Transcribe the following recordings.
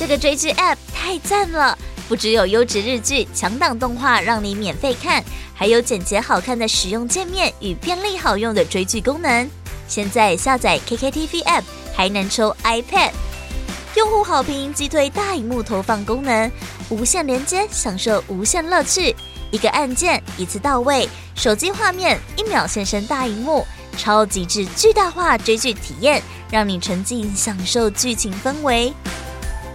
这个追剧 App 太赞了！不只有优质日剧、强档动画让你免费看，还有简洁好看的使用界面与便利好用的追剧功能。现在下载 KKTV App 还能抽 iPad，用户好评击退大荧幕投放功能，无线连接享受无限乐趣，一个按键一次到位，手机画面一秒现身大荧幕，超极致巨大化追剧体验，让你沉浸享受剧情氛围。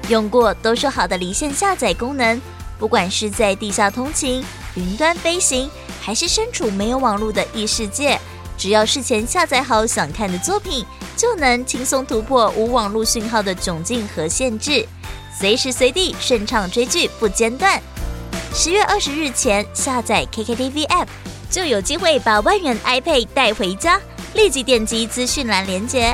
用过都说好的离线下载功能，不管是在地下通勤、云端飞行，还是身处没有网络的异世界，只要事前下载好想看的作品，就能轻松突破无网络讯号的窘境和限制，随时随地顺畅追剧不间断。十月二十日前下载 KKTV App，就有机会把万元 iPad 带回家。立即点击资讯栏连接。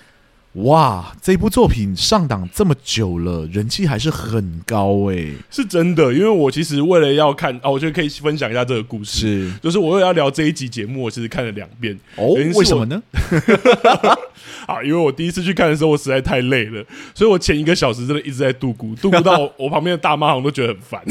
哇，这部作品上档这么久了，人气还是很高哎、欸，是真的。因为我其实为了要看啊，我觉得可以分享一下这个故事。是，就是我为了要聊这一集节目，我其实看了两遍。哦，为什么呢？啊，因为我第一次去看的时候，我实在太累了，所以我前一个小时真的一直在度咕，度孤到我，我旁边的大妈好像都觉得很烦。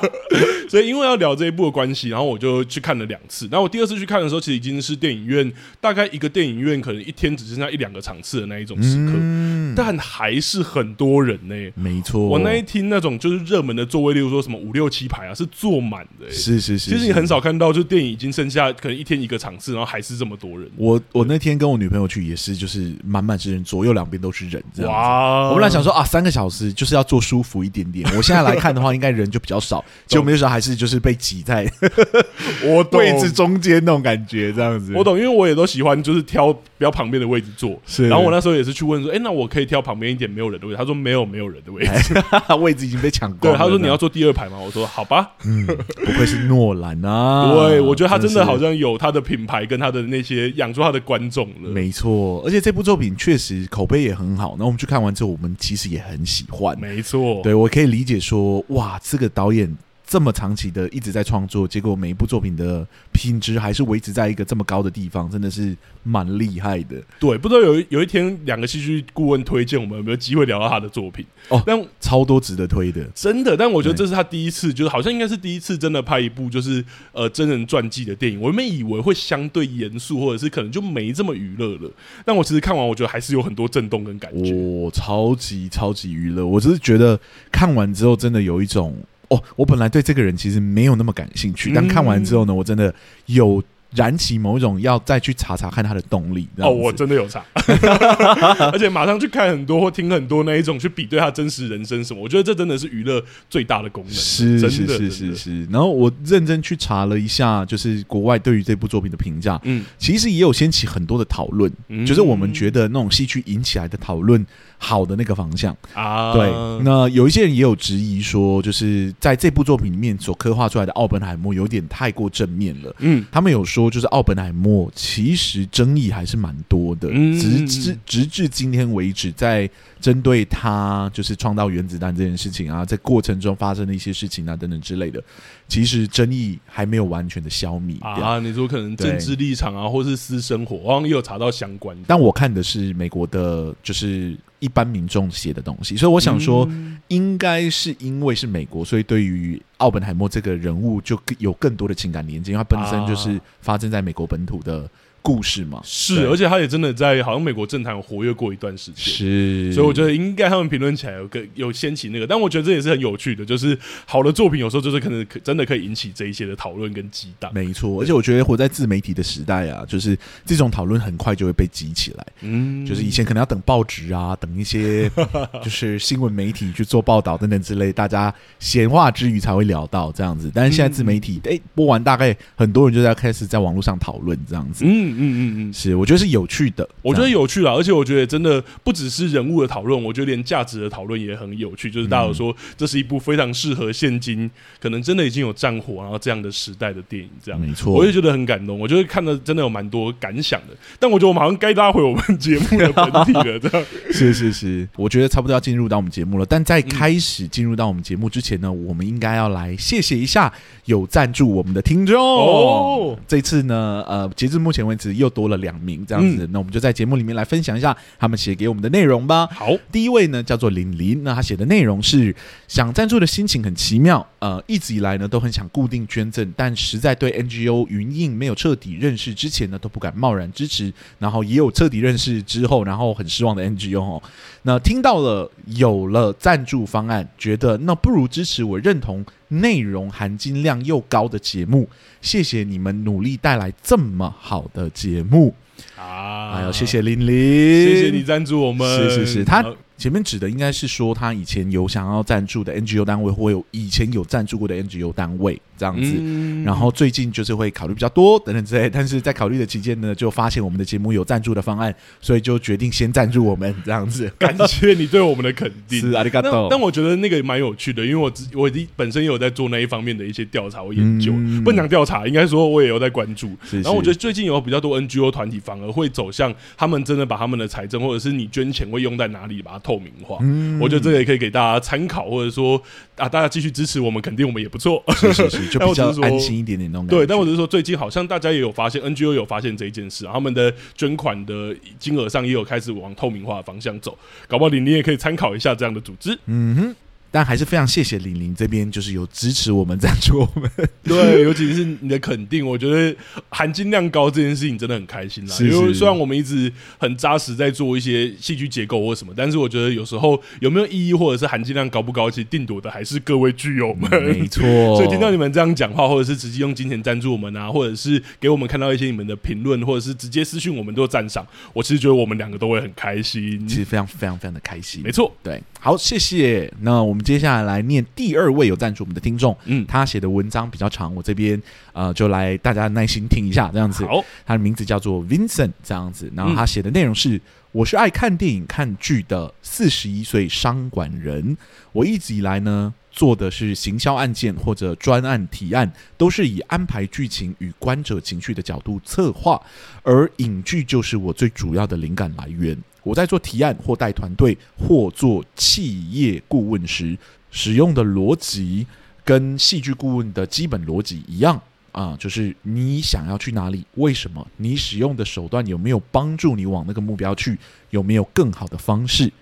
所以因为要聊这一部的关系，然后我就去看了两次。然后我第二次去看的时候，其实已经是电影院大概一个电影院可能一天只剩下一两个场次的那一种。时刻，嗯、但还是很多人呢、欸。没错，我那一厅那种就是热门的座位，例如说什么五六七排啊，是坐满的、欸。是是是，其实你很少看到，就电影已经剩下可能一天一个场次，然后还是这么多人。我我那天跟我女朋友去也是，就是满满是人，左右两边都是人这样。哇！我本来想说啊，三个小时就是要坐舒服一点点。我现在来看的话，应该人就比较少，结果没有时候还是就是被挤在 我位置中间那种感觉，这样子。我懂，因为我也都喜欢就是挑比较旁边的位置坐。是，然后我那时候也是去问说，哎、欸，那我可以挑旁边一点没有人的位置？他说没有，没有人的位置，位置已经被抢光了。对，他说你要坐第二排吗？我说好吧。嗯，不愧是诺兰啊！对，我觉得他真的好像有他的品牌跟他的那些养出他的观众了。没错，而且这部作品确实口碑也很好。那我们去看完之后，我们其实也很喜欢。没错，对，我可以理解说，哇，这个导演。这么长期的一直在创作，结果每一部作品的品质还是维持在一个这么高的地方，真的是蛮厉害的。对，不知道有一有一天两个戏剧顾问推荐我们有没有机会聊到他的作品哦？但超多值得推的，真的。但我觉得这是他第一次，就是好像应该是第一次真的拍一部就是呃真人传记的电影。我原本以为会相对严肃，或者是可能就没这么娱乐了。但我其实看完，我觉得还是有很多震动跟感觉。哦，超级超级娱乐！我只是觉得看完之后，真的有一种。哦，我本来对这个人其实没有那么感兴趣，但看完之后呢，我真的有燃起某一种要再去查查看他的动力。哦，我真的有查，而且马上去看很多或听很多那一种去比对他真实人生什么。我觉得这真的是娱乐最大的功能。是是是是是。然后我认真去查了一下，就是国外对于这部作品的评价，嗯，其实也有掀起很多的讨论，就是我们觉得那种戏剧引起来的讨论。好的那个方向。啊，对，那有一些人也有质疑说，就是在这部作品里面所刻画出来的奥本海默有点太过正面了。嗯，他们有说，就是奥本海默其实争议还是蛮多的，直至直至今天为止，在针对他就是创造原子弹这件事情啊，在过程中发生的一些事情啊等等之类的，其实争议还没有完全的消弭啊。你说可能政治立场啊，或是私生活，我好像也有查到相关的。但我看的是美国的，就是。一般民众写的东西，所以我想说，应该是因为是美国，所以对于奥本海默这个人物就有更多的情感连接，因为他本身就是发生在美国本土的。故事嘛，是，而且他也真的在好像美国政坛有活跃过一段时间，是，所以我觉得应该他们评论起来有个有掀起那个，但我觉得这也是很有趣的，就是好的作品有时候就是可能可真的可以引起这一些的讨论跟激荡，没错，而且我觉得活在自媒体的时代啊，就是这种讨论很快就会被激起来，嗯，就是以前可能要等报纸啊，等一些 就是新闻媒体去做报道等等之类，大家闲话之余才会聊到这样子，但是现在自媒体哎、嗯。欸、播完，大概很多人就在开始在网络上讨论这样子，嗯。嗯嗯嗯，是，我觉得是有趣的，我觉得有趣啦，而且我觉得真的不只是人物的讨论，我觉得连价值的讨论也很有趣。就是大家有说，这是一部非常适合现今可能真的已经有战火然后这样的时代的电影，这样没错，我也觉得很感动。我觉得看的真的有蛮多感想的，但我觉得我们好像该拉回我们节目的本体了，这样 是是是，我觉得差不多要进入到我们节目了。但在开始进入到我们节目之前呢，我们应该要来谢谢一下有赞助我们的听众哦。这次呢，呃，截至目前为止又多了两名这样子，那我们就在节目里面来分享一下他们写给我们的内容吧。好，第一位呢叫做林林，那他写的内容是想赞助的心情很奇妙，呃，一直以来呢都很想固定捐赠，但实在对 NGO 云印没有彻底认识之前呢都不敢贸然支持，然后也有彻底认识之后，然后很失望的 NGO 哦。那听到了有了赞助方案，觉得那不如支持我认同内容含金量又高的节目。谢谢你们努力带来这么好的节目啊！哎呦，谢谢玲玲，谢谢你赞助我们。是是是，他。前面指的应该是说他以前有想要赞助的 NGO 单位，或有以前有赞助过的 NGO 单位这样子，嗯、然后最近就是会考虑比较多等等之类，但是在考虑的期间呢，就发现我们的节目有赞助的方案，所以就决定先赞助我们这样子。感谢你对我们的肯定，是阿里嘎多。但我觉得那个蛮有趣的，因为我我本身也有在做那一方面的一些调查或研究，嗯、不能讲调查，应该说我也有在关注。是是然后我觉得最近有比较多 NGO 团体反而会走向他们真的把他们的财政或者是你捐钱会用在哪里，把它透明化。嗯我觉得这个也可以给大家参考，或者说啊，大家继续支持我们，肯定我们也不错。是是是，就比较 安心一点点那种感觉。对，但我只是说，最近好像大家也有发现，NGO 有发现这一件事，他们的捐款的金额上也有开始往透明化的方向走。搞不好你你也可以参考一下这样的组织。嗯哼。但还是非常谢谢玲玲这边，就是有支持我们赞助我们。对，尤其是你的肯定，我觉得含金量高这件事情真的很开心啦。是是因为虽然我们一直很扎实在做一些戏剧结构或什么，但是我觉得有时候有没有意义，或者是含金量高不高，其实定夺的还是各位剧友们。没错。所以听到你们这样讲话，或者是直接用金钱赞助我们啊，或者是给我们看到一些你们的评论，或者是直接私讯我们都赞赏，我其实觉得我们两个都会很开心。其实非常非常非常的开心。没错，对。好，谢谢。那我们接下来来念第二位有赞助我们的听众，嗯，他写的文章比较长，我这边呃就来大家耐心听一下，这样子。好，他的名字叫做 Vincent，这样子。然后他写的内容是：嗯、我是爱看电影、看剧的四十一岁商管人。我一直以来呢做的是行销案件或者专案提案，都是以安排剧情与观者情绪的角度策划，而影剧就是我最主要的灵感来源。我在做提案或带团队或做企业顾问时，使用的逻辑跟戏剧顾问的基本逻辑一样啊，就是你想要去哪里，为什么？你使用的手段有没有帮助你往那个目标去？有没有更好的方式？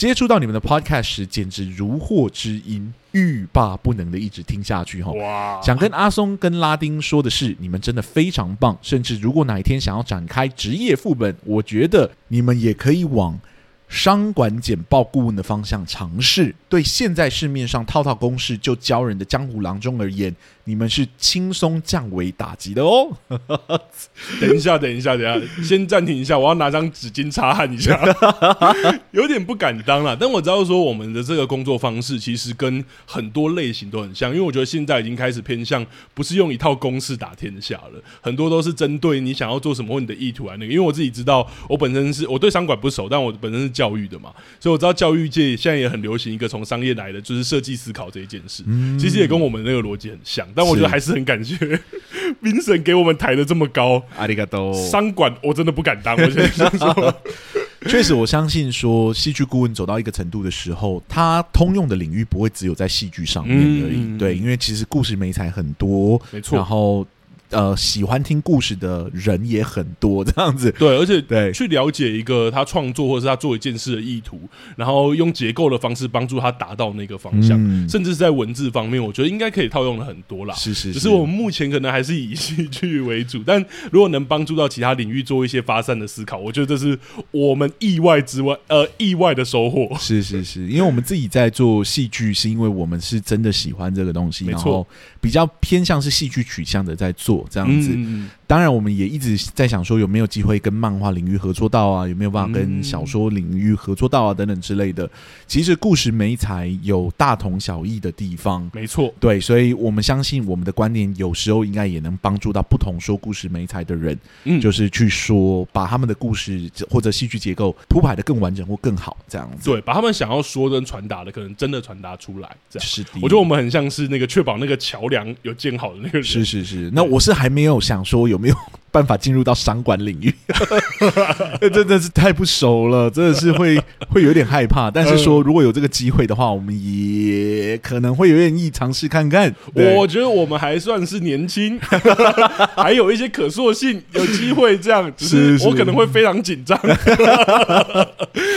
接触到你们的 podcast 时，简直如获知音，欲罢不能的一直听下去哈。哇！想跟阿松跟拉丁说的是，你们真的非常棒。甚至如果哪一天想要展开职业副本，我觉得你们也可以往商管简报顾问的方向尝试。对现在市面上套套公式就教人的江湖郎中而言，你们是轻松降维打击的哦。等一下，等一下，等一下，先暂停一下，我要拿张纸巾擦汗一下，有点不敢当了。但我知道说，我们的这个工作方式其实跟很多类型都很像，因为我觉得现在已经开始偏向不是用一套公式打天下了，很多都是针对你想要做什么或你的意图来那个。因为我自己知道，我本身是我对商管不熟，但我本身是教育的嘛，所以我知道教育界现在也很流行一个从商业来的，就是设计思考这一件事，嗯、其实也跟我们那个逻辑很像。但我觉得还是很感谢 Vincent 给我们抬的这么高，阿里嘎多。商管我真的不敢当，我现在说，确实我相信说，戏剧顾问走到一个程度的时候，他通用的领域不会只有在戏剧上面而已。嗯、对，因为其实故事美材很多，没错。然后。呃，喜欢听故事的人也很多，这样子。对，而且对去了解一个他创作或者是他做一件事的意图，然后用结构的方式帮助他达到那个方向，嗯、甚至是在文字方面，我觉得应该可以套用的很多啦。是是是。只是我们目前可能还是以戏剧为主，但如果能帮助到其他领域做一些发散的思考，我觉得这是我们意外之外呃意外的收获。是是是，因为我们自己在做戏剧，是因为我们是真的喜欢这个东西，没错，然后比较偏向是戏剧取向的在做。这样子，当然，我们也一直在想说，有没有机会跟漫画领域合作到啊？有没有办法跟小说领域合作到啊？等等之类的。其实故事媒材有大同小异的地方，没错。对，所以我们相信我们的观点有时候应该也能帮助到不同说故事媒材的人，嗯，就是去说把他们的故事或者戏剧结构铺排的更完整或更好，这样子。对，把他们想要说跟传达的，可能真的传达出来。这样是的。我觉得我们很像是那个确保那个桥梁有建好的那个人。是是是。那我是还没有想说有没有办法进入到商管领域，真的是太不熟了，真的是会 会有点害怕。但是说如果有这个机会的话，我们也可能会有点意尝试看看。我觉得我们还算是年轻，还有一些可塑性，有机会这样。只是我可能会非常紧张。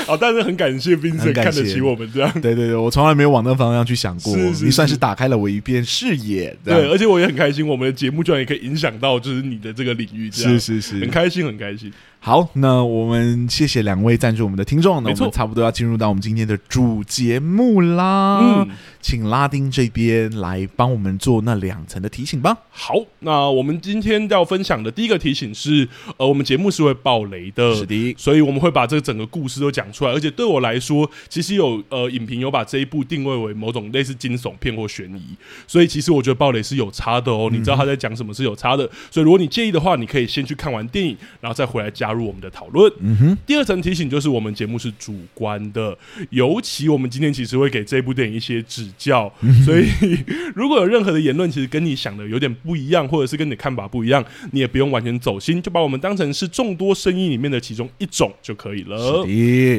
好，但是很感谢 Vincent 看得起我们这样。对对对，我从来没有往那方向去想过。你算是打开了我一片视野。对，而且我也很开心，我们的节目居然也可以影响到就是你的这个领域。是是是，很开心，很开心。好，那我们谢谢两位赞助我们的听众，那我们差不多要进入到我们今天的主节目啦。嗯，请拉丁这边来帮我们做那两层的提醒吧。好，那我们今天要分享的第一个提醒是，呃，我们节目是会爆雷的，是的，所以我们会把这个整个故事都讲出来。而且对我来说，其实有呃影评有把这一部定位为某种类似惊悚片或悬疑，所以其实我觉得爆雷是有差的哦。你知道他在讲什么是有差的，所以如果你介意的话，你可以先去看完电影，然后再回来加入我们的讨论。嗯哼。第二层提醒就是，我们节目是主观的，尤其我们今天其实会给这部电影一些指教，所以 如果有任何的言论，其实跟你想的有点不一样，或者是跟你的看法不一样，你也不用完全走心，就把我们当成是众多声音里面的其中一种就可以了。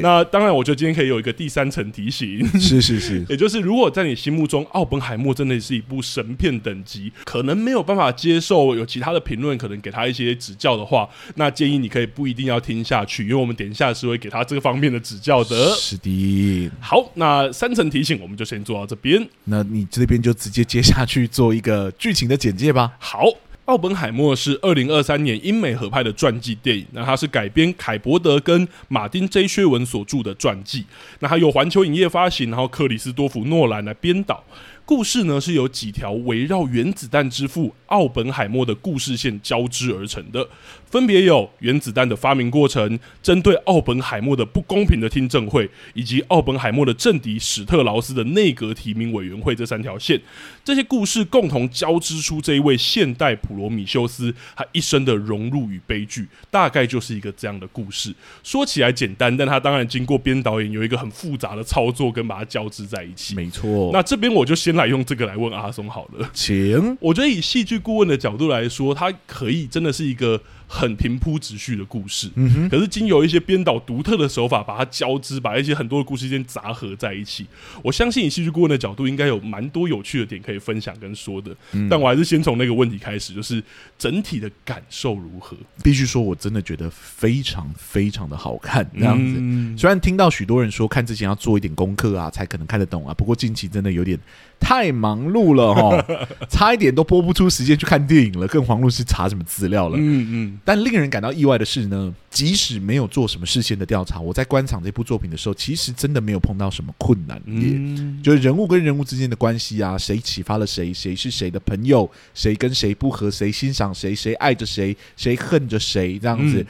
那当然，我觉得今天可以有一个第三层提醒，是是是，也就是如果在你心目中，《奥本海默》真的是一部神片等级，可能没有办法接受有其他的评论，可能给他一些指教的话，那建议你可以不一定要听下去，因为我们等一下是会给他这个方面的指教的。是的。好，那三层提醒我们就先做到这边，那你这边就直接接下去做一个剧情的简介吧。好，《奥本海默》是二零二三年英美合拍的传记电影，那它是改编凯伯德跟马丁 J 薛文所著的传记，那它由环球影业发行，然后克里斯多弗诺兰来编导。故事呢，是由几条围绕原子弹之父奥本海默的故事线交织而成的，分别有原子弹的发明过程、针对奥本海默的不公平的听证会，以及奥本海默的政敌史特劳斯的内阁提名委员会这三条线。这些故事共同交织出这一位现代普罗米修斯他一生的融入与悲剧，大概就是一个这样的故事。说起来简单，但他当然经过编导演有一个很复杂的操作，跟把它交织在一起。没错。那这边我就先。来用这个来问阿松好了，请。我觉得以戏剧顾问的角度来说，他可以真的是一个。很平铺直叙的故事，可是经由一些编导独特的手法，把它交织，把一些很多的故事间杂合在一起。我相信以戏剧顾问的角度，应该有蛮多有趣的点可以分享跟说的。嗯，但我还是先从那个问题开始，就是整体的感受如何？必须说，我真的觉得非常非常的好看。这样子，嗯，虽然听到许多人说看之前要做一点功课啊，才可能看得懂啊。不过近期真的有点太忙碌了哈，差一点都播不出时间去看电影了，更遑论是查什么资料了。嗯嗯。但令人感到意外的是呢，即使没有做什么事先的调查，我在观赏这部作品的时候，其实真的没有碰到什么困难。嗯，就是人物跟人物之间的关系啊，谁启发了谁，谁是谁的朋友，谁跟谁不和，谁欣赏谁，谁爱着谁，谁恨着谁，这样子。嗯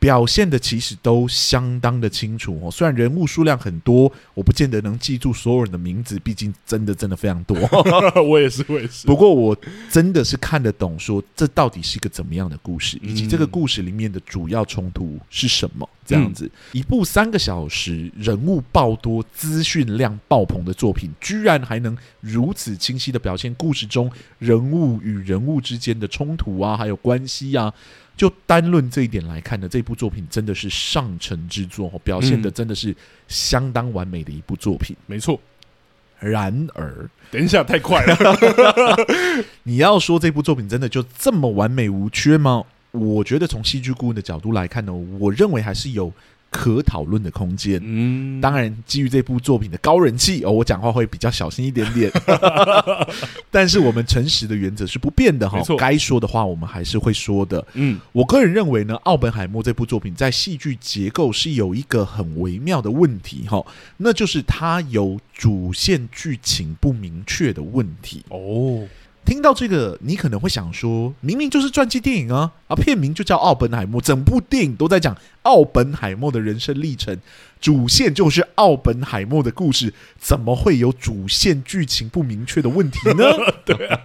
表现的其实都相当的清楚哦，虽然人物数量很多，我不见得能记住所有人的名字，毕竟真的真的非常多。我也是，我也是。不过我真的是看得懂，说这到底是一个怎么样的故事，以及这个故事里面的主要冲突是什么？这样子，一部三个小时、人物爆多、资讯量爆棚的作品，居然还能如此清晰的表现故事中人物与人物之间的冲突啊，还有关系啊。就单论这一点来看呢，这部作品真的是上乘之作，表现的真的是相当完美的一部作品。没错。然而，等一下，太快了。你要说这部作品真的就这么完美无缺吗？我觉得从戏剧顾问的角度来看呢，我认为还是有。可讨论的空间。嗯，当然，基于这部作品的高人气哦，我讲话会比较小心一点点。但是我们诚实的原则是不变的哈，该说的话我们还是会说的。嗯，我个人认为呢，《奥本海默》这部作品在戏剧结构是有一个很微妙的问题哈，那就是它有主线剧情不明确的问题哦。听到这个，你可能会想说，明明就是传记电影啊，啊，片名就叫《奥本海默》，整部电影都在讲奥本海默的人生历程，主线就是奥本海默的故事，怎么会有主线剧情不明确的问题呢？对啊，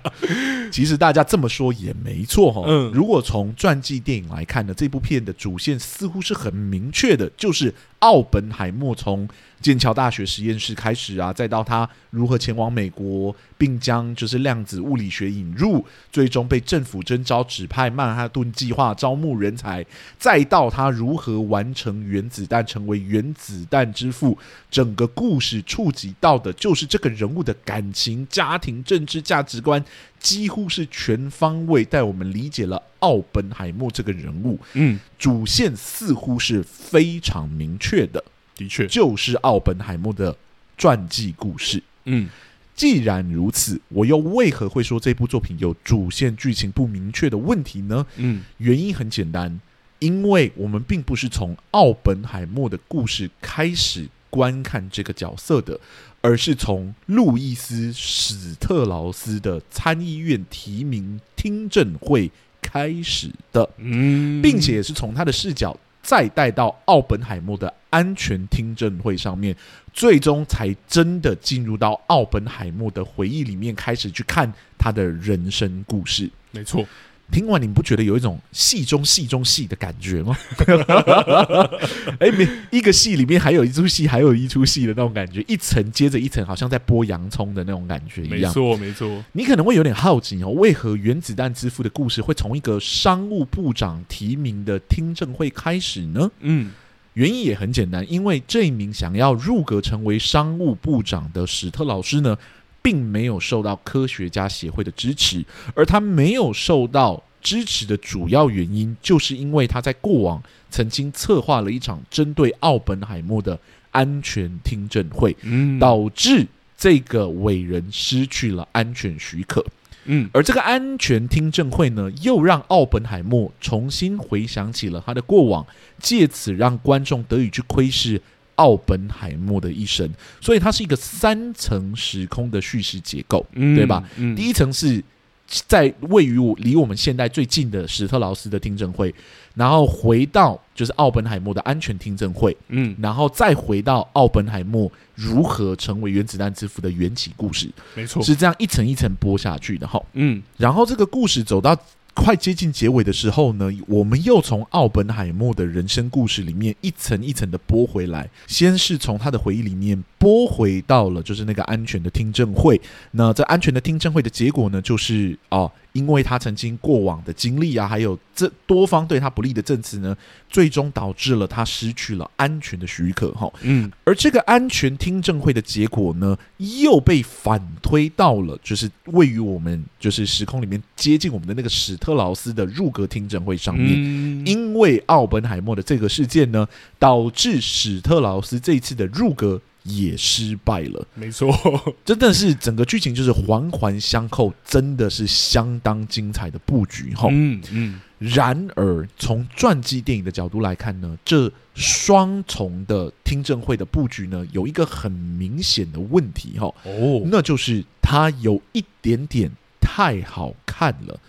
其实大家这么说也没错哈。嗯，如果从传记电影来看呢，这部片的主线似乎是很明确的，就是奥本海默从剑桥大学实验室开始啊，再到他如何前往美国，并将就是量子物理学引入，最终被政府征召指派曼哈顿计划招募人才，再到他如何完成原子弹，成为原子弹之父，整个故事触及到的就是这个人物的感情、家庭、政治、价值观，几乎是全方位带我们理解了奥本海默这个人物。嗯，主线似乎是非常明确的。的确，就是奥本海默的传记故事。嗯，既然如此，我又为何会说这部作品有主线剧情不明确的问题呢？嗯，原因很简单，因为我们并不是从奥本海默的故事开始观看这个角色的，而是从路易斯史特劳斯的参议院提名听证会开始的。嗯，并且也是从他的视角。再带到奥本海默的安全听证会上面，最终才真的进入到奥本海默的回忆里面，开始去看他的人生故事。没错。听完你不觉得有一种戏中戏中戏的感觉吗？哎，每一个戏里面还有一出戏，还有一出戏的那种感觉，一层接着一层，好像在剥洋葱的那种感觉一样。没错，没错。你可能会有点好奇哦，为何原子弹之父的故事会从一个商务部长提名的听证会开始呢？嗯，原因也很简单，因为这一名想要入阁成为商务部长的史特老师呢。并没有受到科学家协会的支持，而他没有受到支持的主要原因，就是因为他在过往曾经策划了一场针对奥本海默的安全听证会，导致这个伟人失去了安全许可。嗯，而这个安全听证会呢，又让奥本海默重新回想起了他的过往，借此让观众得以去窥视。奥本海默的一生，所以它是一个三层时空的叙事结构，嗯、对吧？嗯、第一层是在位于我离我们现代最近的史特劳斯的听证会，然后回到就是奥本海默的安全听证会，嗯，然后再回到奥本海默如何成为原子弹之父的缘起故事，没错，是这样一层一层播下去的哈，嗯，然后这个故事走到。快接近结尾的时候呢，我们又从奥本海默的人生故事里面一层一层的拨回来。先是从他的回忆里面拨回到了就是那个安全的听证会。那在安全的听证会的结果呢，就是啊。因为他曾经过往的经历啊，还有这多方对他不利的证词呢，最终导致了他失去了安全的许可哈。嗯，而这个安全听证会的结果呢，又被反推到了就是位于我们就是时空里面接近我们的那个史特劳斯的入阁听证会上面。嗯，因为奥本海默的这个事件呢，导致史特劳斯这一次的入阁。也失败了，没错，真的是整个剧情就是环环相扣，真的是相当精彩的布局哈。嗯嗯。然而，从传记电影的角度来看呢，这双重的听证会的布局呢，有一个很明显的问题哈。哦，那就是它有一点点太好看了。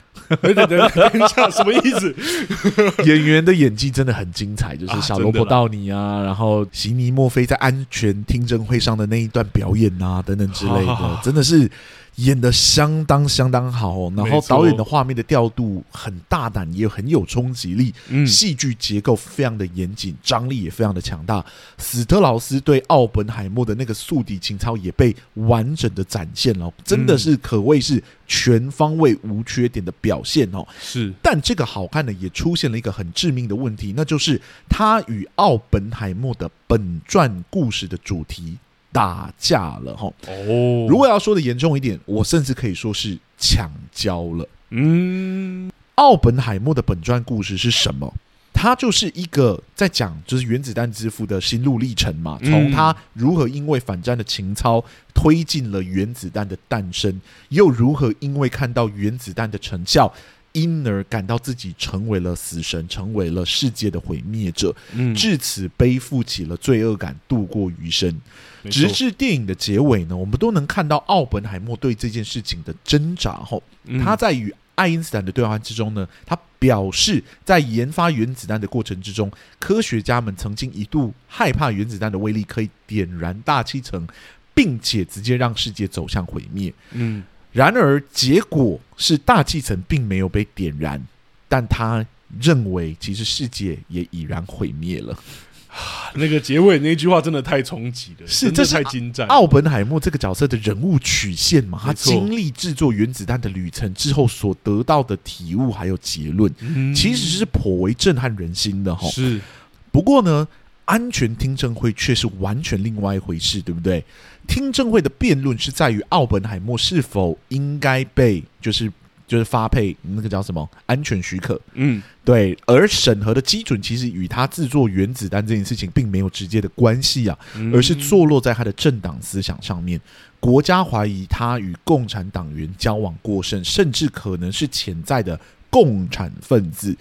等等等一下，什么意思？演员的演技真的很精彩，就是小罗伯·到你啊，然后席尼·莫菲在安全听证会上的那一段表演啊，等等之类的，真的是。演的相当相当好，哦，然后导演的画面的调度很大胆，也很有冲击力。嗯，戏剧结构非常的严谨，张力也非常的强大。史特劳斯对奥本海默的那个宿敌情操也被完整的展现了，真的是可谓是全方位无缺点的表现哦。是，但这个好看的也出现了一个很致命的问题，那就是他与奥本海默的本传故事的主题。打架了哈哦！如果要说的严重一点，我甚至可以说是抢交了。嗯，奥本海默的本传故事是什么？他就是一个在讲就是原子弹之父的心路历程嘛，从他如何因为反战的情操推进了原子弹的诞生，又如何因为看到原子弹的成效。因而感到自己成为了死神，成为了世界的毁灭者，嗯，至此背负起了罪恶感，度过余生。直至电影的结尾呢，我们都能看到奥本海默对这件事情的挣扎。后，他在与爱因斯坦的对话之中呢，他表示，在研发原子弹的过程之中，科学家们曾经一度害怕原子弹的威力可以点燃大气层，并且直接让世界走向毁灭。嗯，然而结果是大气层并没有被点燃，但他认为其实世界也已然毁灭了。那个结尾那句话真的太冲击了，是这是太精湛。奥本海默这个角色的人物曲线嘛，他经历制作原子弹的旅程之后所得到的体悟还有结论，嗯、其实是颇为震撼人心的哈。是，不过呢，安全听证会却是完全另外一回事，对不对？听证会的辩论是在于奥本海默是否应该被就是。就是发配那个叫什么安全许可，嗯，对，而审核的基准其实与他制作原子弹这件事情并没有直接的关系啊，而是坐落在他的政党思想上面。国家怀疑他与共产党员交往过甚，甚至可能是潜在的共产分子，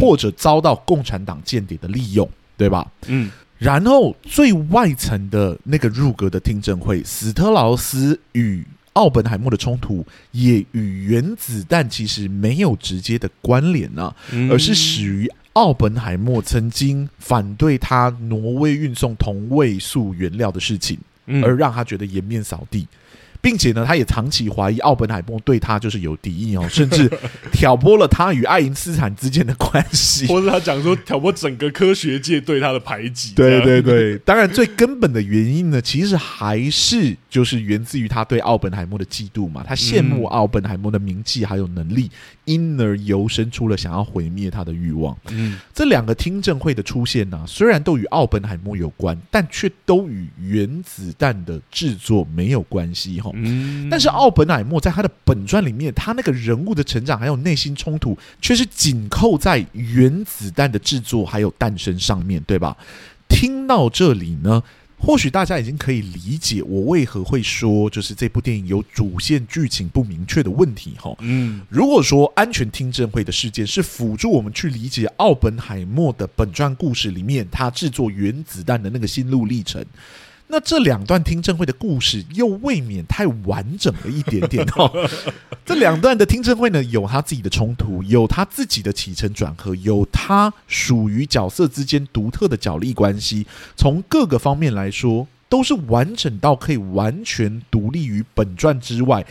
或者遭到共产党间谍的利用，对吧？嗯，然后最外层的那个入阁的听证会，史特劳斯与。奥本海默的冲突也与原子弹其实没有直接的关联呢、啊，而是始于奥本海默曾经反对他挪威运送同位素原料的事情，而让他觉得颜面扫地。并且呢，他也长期怀疑奥本海默对他就是有敌意哦，甚至挑拨了他与爱因斯坦之间的关系，或者他讲说挑拨整个科学界对他的排挤。对对对，当然最根本的原因呢，其实还是就是源自于他对奥本海默的嫉妒嘛，他羡慕奥本海默的名气还有能力，因而由生出了想要毁灭他的欲望。嗯，这两个听证会的出现呢、啊，虽然都与奥本海默有关，但却都与原子弹的制作没有关系哈。嗯，但是奥本海默在他的本传里面，他那个人物的成长还有内心冲突，却是紧扣在原子弹的制作还有诞生上面对吧？听到这里呢，或许大家已经可以理解我为何会说，就是这部电影有主线剧情不明确的问题哈。嗯，如果说安全听证会的事件是辅助我们去理解奥本海默的本传故事里面他制作原子弹的那个心路历程。那这两段听证会的故事又未免太完整了一点点哦。这两段的听证会呢，有他自己的冲突，有他自己的起承转合，有他属于角色之间独特的角力关系。从各个方面来说，都是完整到可以完全独立于本传之外，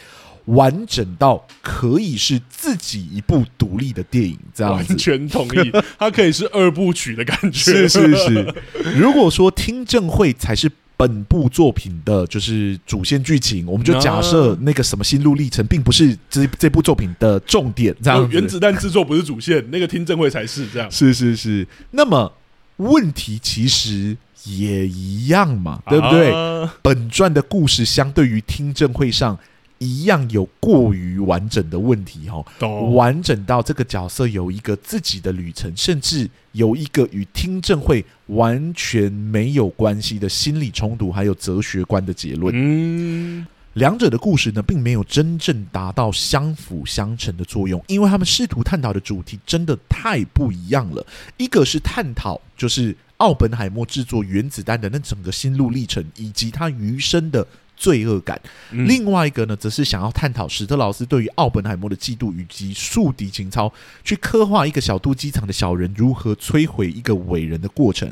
完整到可以是自己一部独立的电影。这样完全同意，它可以是二部曲的感觉。是是是。如果说听证会才是。本部作品的就是主线剧情，我们就假设那个什么心路历程，并不是这这部作品的重点。这样，原子弹制作不是主线，那个听证会才是这样。是是是。那么问题其实也一样嘛，对不对？啊、本传的故事相对于听证会上。一样有过于完整的问题哈，完整到这个角色有一个自己的旅程，甚至有一个与听证会完全没有关系的心理冲突，还有哲学观的结论。嗯，两者的故事呢，并没有真正达到相辅相成的作用，因为他们试图探讨的主题真的太不一样了。一个是探讨就是奥本海默制作原子弹的那整个心路历程，以及他余生的。罪恶感。另外一个呢，则是想要探讨史特劳斯对于奥本海默的嫉妒以及树敌情操，去刻画一个小肚鸡肠的小人如何摧毁一个伟人的过程。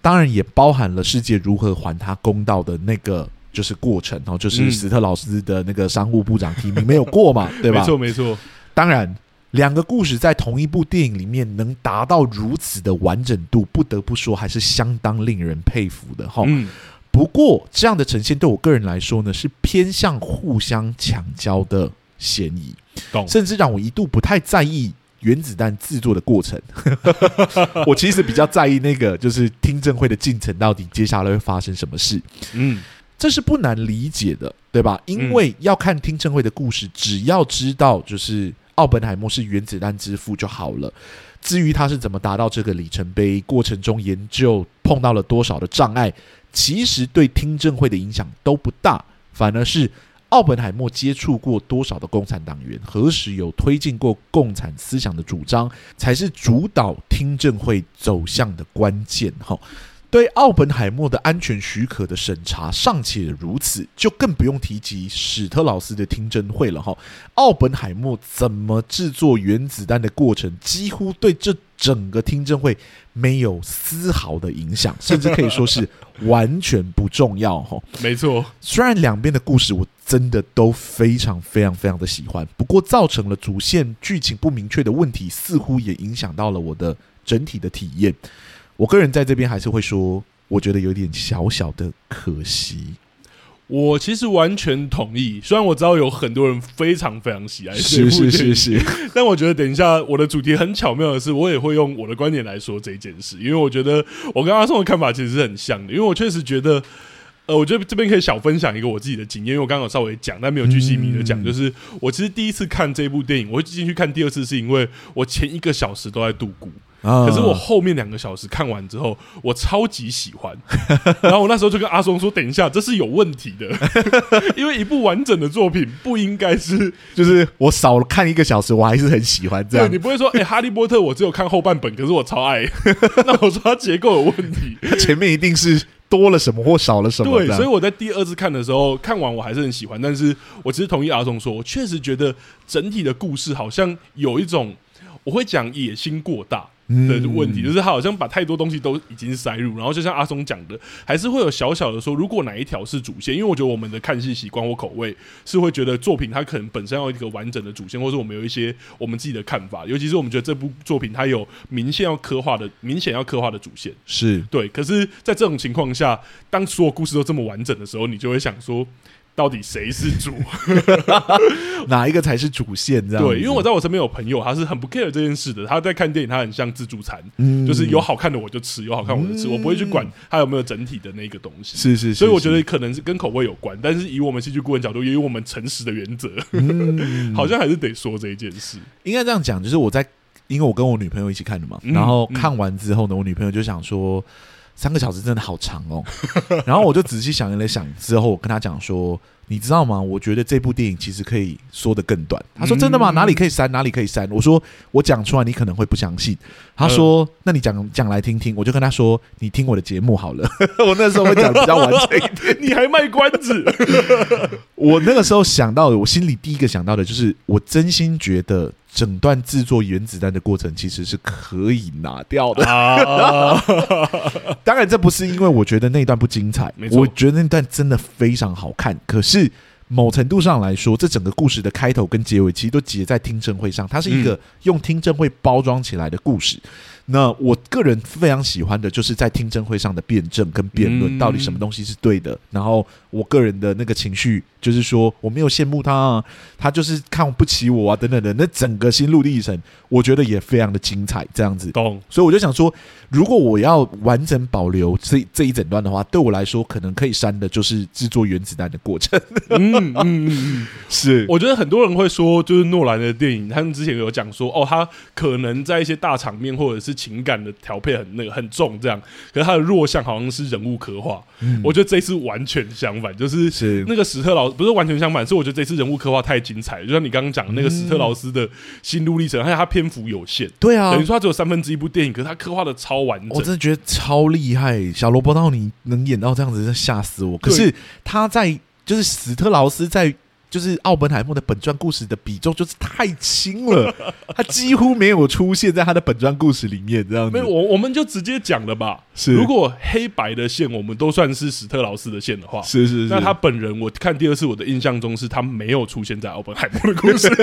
当然，也包含了世界如何还他公道的那个就是过程哦，就是史特劳斯的那个商务部长提名没有过嘛，对吧？没错，没错。当然，两个故事在同一部电影里面能达到如此的完整度，不得不说还是相当令人佩服的哈。嗯不过，这样的呈现对我个人来说呢，是偏向互相抢交的嫌疑，甚至让我一度不太在意原子弹制作的过程。我其实比较在意那个，就是听证会的进程到底接下来会发生什么事。嗯，这是不难理解的，对吧？因为要看听证会的故事，只要知道就是奥本海默是原子弹之父就好了。至于他是怎么达到这个里程碑，过程中研究碰到了多少的障碍。其实对听证会的影响都不大，反而是奥本海默接触过多少的共产党员，何时有推进过共产思想的主张，才是主导听证会走向的关键。哈，对奥本海默的安全许可的审查尚且如此，就更不用提及史特劳斯的听证会了哈。奥本海默怎么制作原子弹的过程，几乎对这整个听证会没有丝毫的影响，甚至可以说是 完全不重要哈。没错，虽然两边的故事我真的都非常非常非常的喜欢，不过造成了主线剧情不明确的问题，似乎也影响到了我的整体的体验。我个人在这边还是会说，我觉得有点小小的可惜。我其实完全同意，虽然我知道有很多人非常非常喜爱，是是是是，但我觉得等一下我的主题很巧妙的是，我也会用我的观点来说这件事，因为我觉得我跟阿松的看法其实是很像的，因为我确实觉得，呃，我觉得这边可以小分享一个我自己的经验，因为我刚刚有稍微讲，但没有巨细靡的讲，就是我其实第一次看这部电影，我会进去看第二次，是因为我前一个小时都在度过。可是我后面两个小时看完之后，我超级喜欢。然后我那时候就跟阿松说：“等一下，这是有问题的，因为一部完整的作品不应该是，就是我少了看一个小时，我还是很喜欢这样。你不会说，哎、欸，哈利波特我只有看后半本，可是我超爱。那我说它结构有问题，它前面一定是多了什么或少了什么。对，所以我在第二次看的时候，看完我还是很喜欢。但是我其实同意阿松说，我确实觉得整体的故事好像有一种，我会讲野心过大。”的问题就是他好像把太多东西都已经塞入，然后就像阿松讲的，还是会有小小的说，如果哪一条是主线，因为我觉得我们的看戏习惯或口味是会觉得作品它可能本身要一个完整的主线，或者我们有一些我们自己的看法，尤其是我们觉得这部作品它有明显要刻画的、明显要刻画的主线，是对。可是，在这种情况下，当所有故事都这么完整的时候，你就会想说。到底谁是主？哪一个才是主线？这样对，因为我在我身边有朋友，他是很不 care 这件事的。他在看电影，他很像自助餐，嗯、就是有好看的我就吃，有好看我就吃，嗯、我不会去管他有没有整体的那个东西。是是，所以我觉得可能是跟口味有关，但是以我们戏剧顾问角度，也有我们诚实的原则，嗯、好像还是得说这一件事。应该这样讲，就是我在，因为我跟我女朋友一起看的嘛，嗯、然后看完之后呢，我女朋友就想说。三个小时真的好长哦，然后我就仔细想了想，之后我跟他讲说，你知道吗？我觉得这部电影其实可以说的更短。他说真的吗？哪里可以删？哪里可以删？我说我讲出来你可能会不相信。他说那你讲讲来听听。我就跟他说你听我的节目好了。我那时候会讲比较完整一点，你还卖关子。我那个时候想到的，我心里第一个想到的就是，我真心觉得。整段制作原子弹的过程其实是可以拿掉的，当然这不是因为我觉得那段不精彩，我觉得那段真的非常好看。可是某程度上来说，这整个故事的开头跟结尾其实都结在听证会上，它是一个用听证会包装起来的故事。那我个人非常喜欢的就是在听证会上的辩证跟辩论，到底什么东西是对的。然后我个人的那个情绪就是说，我没有羡慕他啊，他就是看不起我啊，等等的。那整个心路历程，我觉得也非常的精彩，这样子。懂。所以我就想说，如果我要完整保留这这一整段的话，对我来说，可能可以删的就是制作原子弹的过程。嗯嗯嗯嗯，是。我觉得很多人会说，就是诺兰的电影，他们之前有讲说，哦，他可能在一些大场面或者是情感的调配很那个很重，这样，可是他的弱项好像是人物刻画。嗯，我觉得这次完全相反，就是是那个史特劳不是完全相反，是我觉得这次人物刻画太精彩，就像你刚刚讲的那个史特劳斯的心路历程，而且他篇幅有限，对啊，等于说他只有三分之一部电影，可是他刻画的超完整，我真的觉得超厉害。小罗伯特，你能演到这样子，吓死我！可是他在就是史特劳斯在。就是奥本海默的本传故事的比重就是太轻了，他几乎没有出现在他的本传故事里面，这样子。没有，我我们就直接讲了吧。是，如果黑白的线我们都算是史特劳斯的线的话，是是是。那他本人，我看第二次，我的印象中是他没有出现在奥本海默的故事里。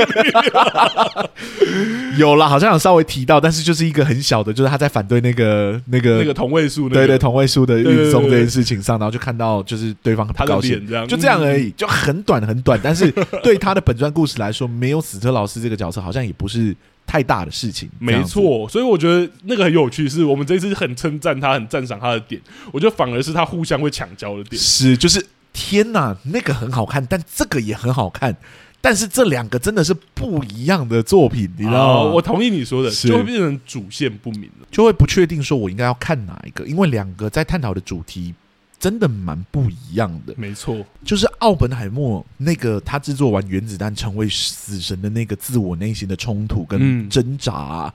有了，好像有稍微提到，但是就是一个很小的，就是他在反对那个那个那个同位素，对对同位素的运送这件事情上，然后就看到就是对方很不高兴，这样就这样而已，就很短很短，但是。是对他的本传故事来说，没有死车老师这个角色，好像也不是太大的事情。没错，所以我觉得那个很有趣，是我们这次很称赞他，很赞赏他的点。我觉得反而是他互相会抢焦的点。是，就是天哪，那个很好看，但这个也很好看，但是这两个真的是不一样的作品，你知道吗？我同意你说的，就会变成主线不明了，就会不确定说我应该要看哪一个，因为两个在探讨的主题。真的蛮不一样的，没错，就是奥本海默那个他制作完原子弹成为死神的那个自我内心的冲突跟挣扎，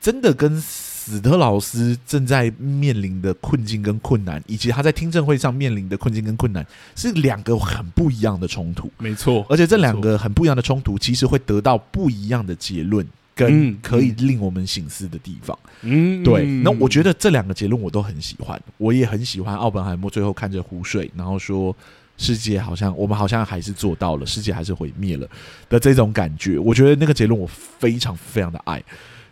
真的跟。史特劳斯正在面临的困境跟困难，以及他在听证会上面临的困境跟困难，是两个很不一样的冲突。没错，而且这两个很不一样的冲突，其实会得到不一样的结论，跟可以令我们醒思的地方。嗯，对。那我觉得这两个结论我都很喜欢，我也很喜欢奥本海默最后看着湖水，然后说。世界好像我们好像还是做到了，世界还是毁灭了的这种感觉，我觉得那个结论我非常非常的爱。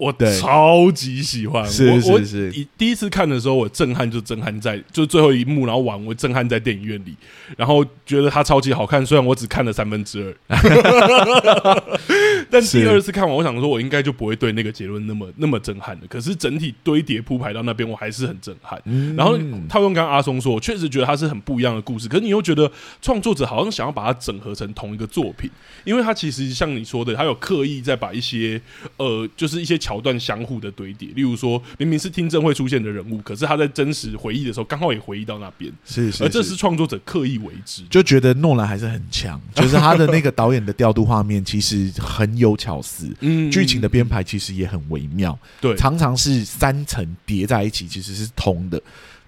我超级喜欢，是是是。第第一次看的时候，我震撼就震撼在就最后一幕，然后完我震撼在电影院里，然后觉得它超级好看。虽然我只看了三分之二，但第二次看完，我想说，我应该就不会对那个结论那么那么震撼了。可是整体堆叠铺排到那边，我还是很震撼。然后套用刚刚阿松说，我确实觉得它是很不一样的故事。可是你又觉得创作者好像想要把它整合成同一个作品，因为他其实像你说的，他有刻意在把一些呃，就是一些。桥段相互的堆叠，例如说，明明是听证会出现的人物，可是他在真实回忆的时候，刚好也回忆到那边，是，是，是，而这是创作者刻意为之，就觉得诺兰还是很强，就是他的那个导演的调度画面其实很有巧思，嗯，剧情的编排其实也很微妙，对，常常是三层叠在一起，其实是通的。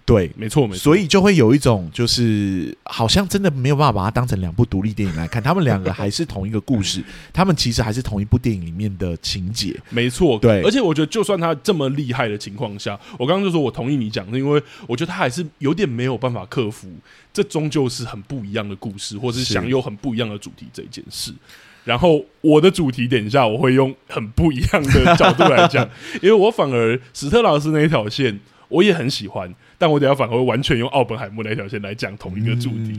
对，没错，没错，所以就会有一种，就是好像真的没有办法把它当成两部独立电影来看。他们两个还是同一个故事，他们其实还是同一部电影里面的情节。没错，对。而且我觉得，就算他这么厉害的情况下，我刚刚就说我同意你讲是，因为我觉得他还是有点没有办法克服，这终究是很不一样的故事，或是享有很不一样的主题这一件事。然后我的主题，等一下我会用很不一样的角度来讲，因为我反而史特劳斯那一条线我也很喜欢。但我等下反而会完全用奥本海默那条线来讲同一个主题。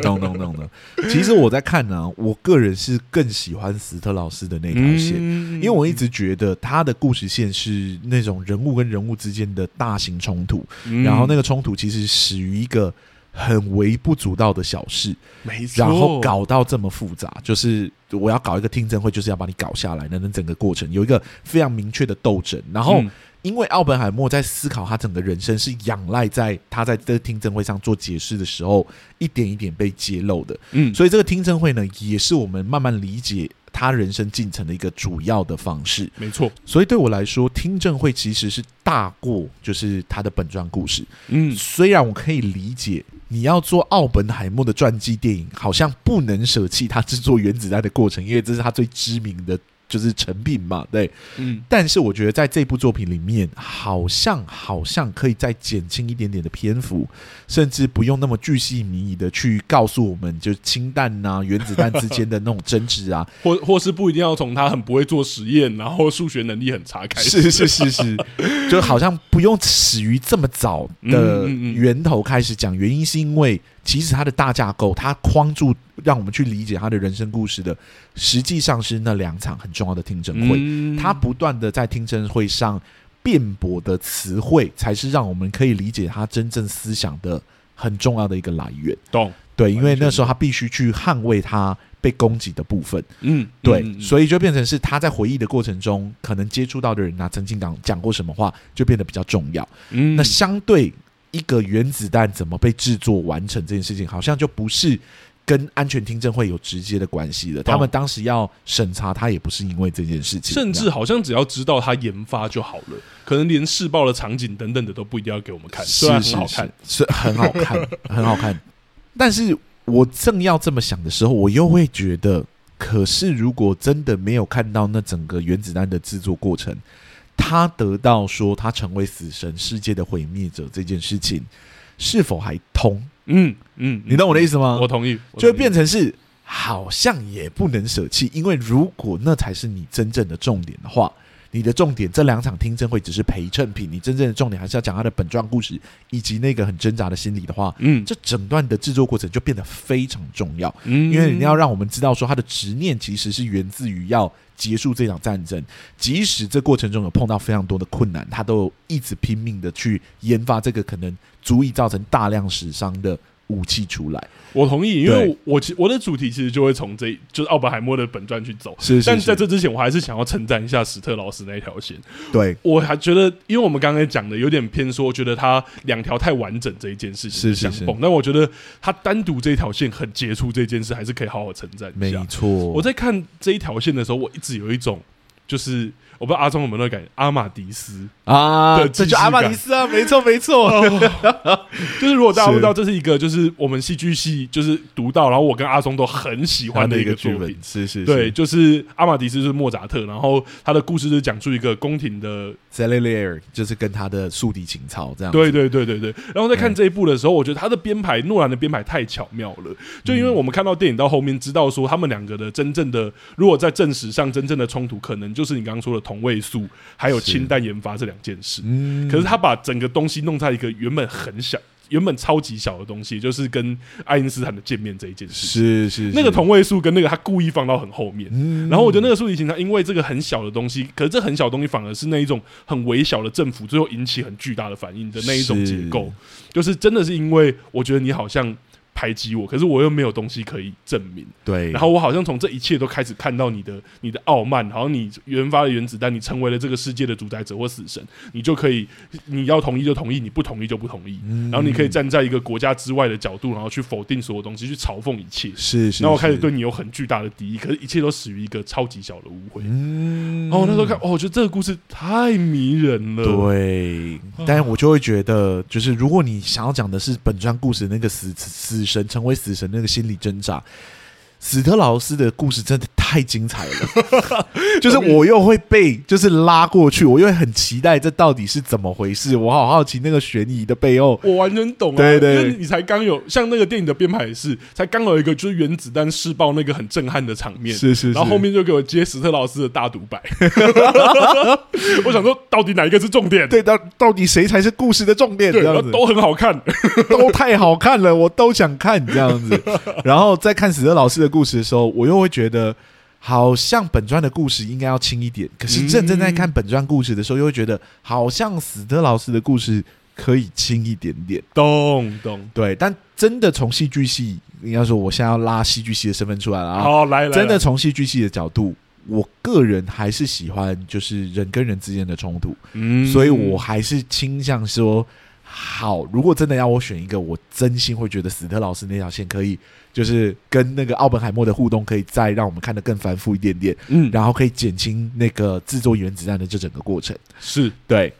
懂懂懂懂。其实我在看呢、啊，我个人是更喜欢斯特老师的那条线，嗯、因为我一直觉得他的故事线是那种人物跟人物之间的大型冲突，嗯、然后那个冲突其实始于一个很微不足道的小事，没错，然后搞到这么复杂，就是我要搞一个听证会，就是要把你搞下来，那那整个过程有一个非常明确的斗争，然后。嗯因为奥本海默在思考他整个人生是仰赖在他在这个听证会上做解释的时候，一点一点被揭露的。嗯，所以这个听证会呢，也是我们慢慢理解他人生进程的一个主要的方式。没错，所以对我来说，听证会其实是大过就是他的本传故事。嗯，虽然我可以理解你要做奥本海默的传记电影，好像不能舍弃他制作原子弹的过程，因为这是他最知名的。就是成品嘛，对，嗯，但是我觉得在这部作品里面，好像好像可以再减轻一点点的篇幅，甚至不用那么巨细靡遗的去告诉我们，就氢弹呐、原子弹之间的那种争执啊，或或是不一定要从他很不会做实验，然后数学能力很差开始，是是是是，就好像不用始于这么早的源头开始讲，原因是因为。其实他的大架构，他框住让我们去理解他的人生故事的，实际上是那两场很重要的听证会。他不断的在听证会上辩驳的词汇，才是让我们可以理解他真正思想的很重要的一个来源。懂？对，因为那时候他必须去捍卫他被攻击的部分。嗯，对，所以就变成是他在回忆的过程中，可能接触到的人啊，曾经讲讲过什么话，就变得比较重要。嗯，那相对。一个原子弹怎么被制作完成这件事情，好像就不是跟安全听证会有直接的关系的。他们当时要审查他，也不是因为这件事情，甚至好像只要知道他研发就好了，可能连试爆的场景等等的都不一定要给我们看。虽然很好看，是很好看，很好看。但是我正要这么想的时候，我又会觉得，可是如果真的没有看到那整个原子弹的制作过程。他得到说他成为死神世界的毁灭者这件事情是否还通？嗯嗯，你懂我的意思吗？我同意，就会变成是好像也不能舍弃，因为如果那才是你真正的重点的话。你的重点，这两场听证会只是陪衬品。你真正的重点还是要讲他的本传故事，以及那个很挣扎的心理的话，嗯，这整段的制作过程就变得非常重要。嗯，因为你要让我们知道说他的执念其实是源自于要结束这场战争，即使这过程中有碰到非常多的困难，他都一直拼命的去研发这个可能足以造成大量死伤的武器出来，我同意，因为我其我的主题其实就会从这就是奥本海默的本传去走，是，是，是，但在这之前，我还是想要称赞一下史特劳斯那一条线。对，我还觉得，因为我们刚才讲的有点偏说，觉得他两条太完整这一件事情相碰，但我觉得他单独这一条线很杰出，这件事还是可以好好称赞一下。没错，我在看这一条线的时候，我一直有一种就是。我不知道阿聪有没有那个感觉，阿玛迪斯啊，这就阿玛迪斯啊，没错没错。哦、就是如果大家不知道，这是一个就是我们戏剧系就是读到，然后我跟阿聪都很喜欢的一个作品，是是，是，对，就是阿玛迪斯是莫扎特，然后他的故事是讲述一个宫廷的 Salieri 就是跟他的宿敌情操这样。对对对对对。然后在看这一部的时候，我觉得他的编排，诺兰的编排太巧妙了。就因为我们看到电影到后面，知道说他们两个的真正的，如果在正史上真正的冲突，可能就是你刚刚说的同。位素还有氢弹研发这两件事，嗯，可是他把整个东西弄在一个原本很小、原本超级小的东西，就是跟爱因斯坦的见面这一件事，是是，是那个同位素跟那个他故意放到很后面，嗯，然后我觉得那个竖笛情操，因为这个很小的东西，可是这很小的东西反而是那一种很微小的政府，最后引起很巨大的反应的那一种结构，是就是真的是因为我觉得你好像。排挤我，可是我又没有东西可以证明。对，然后我好像从这一切都开始看到你的你的傲慢，好像你研发了原子弹，你成为了这个世界的主宰者或死神，你就可以你要同意就同意，你不同意就不同意。嗯、然后你可以站在一个国家之外的角度，然后去否定所有东西，去嘲讽一切。是是。然后我开始对你有很巨大的敌意，可是一切都始于一个超级小的误会。嗯。然后我那时候看，哦，我觉得这个故事太迷人了。对。但是我就会觉得，就是如果你想要讲的是本传故事那个死死。死神成为死神那个心理挣扎，史特劳斯的故事真的太精彩了，就是我又会被就是拉过去，我又会很期待这到底是怎么回事，我好好奇那个悬疑的背后。我完全懂啊，对对，因为你才刚有像那个电影的编排也是，才刚有一个就是原子弹试爆那个很震撼的场面，是是，是，然后后面就给我接史特劳斯的大独白，我想说到底哪一个是重点？对，到到底谁才是故事的重点？对，都很好看，都太好看了，我都想看这样子。然后再看史特老师的故事的时候，我又会觉得。好像本传的故事应该要轻一点，可是认真在看本传故事的时候，又会觉得好像史特老师的故事可以轻一点点。咚咚，对，但真的从戏剧系，应该说我现在要拉戏剧系的身份出来了啊！好，来来，真的从戏剧系的角度，我个人还是喜欢就是人跟人之间的冲突，嗯，所以我还是倾向说。好，如果真的要我选一个，我真心会觉得史特老师那条线可以，就是跟那个奥本海默的互动，可以再让我们看得更繁复一点点，嗯，然后可以减轻那个制作原子弹的这整个过程，是对，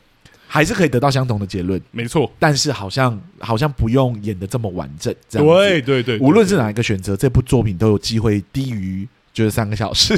还是可以得到相同的结论，没错。但是好像好像不用演的这么完整，这样对对对，无论是哪一个选择，这部作品都有机会低于。就是三个小时，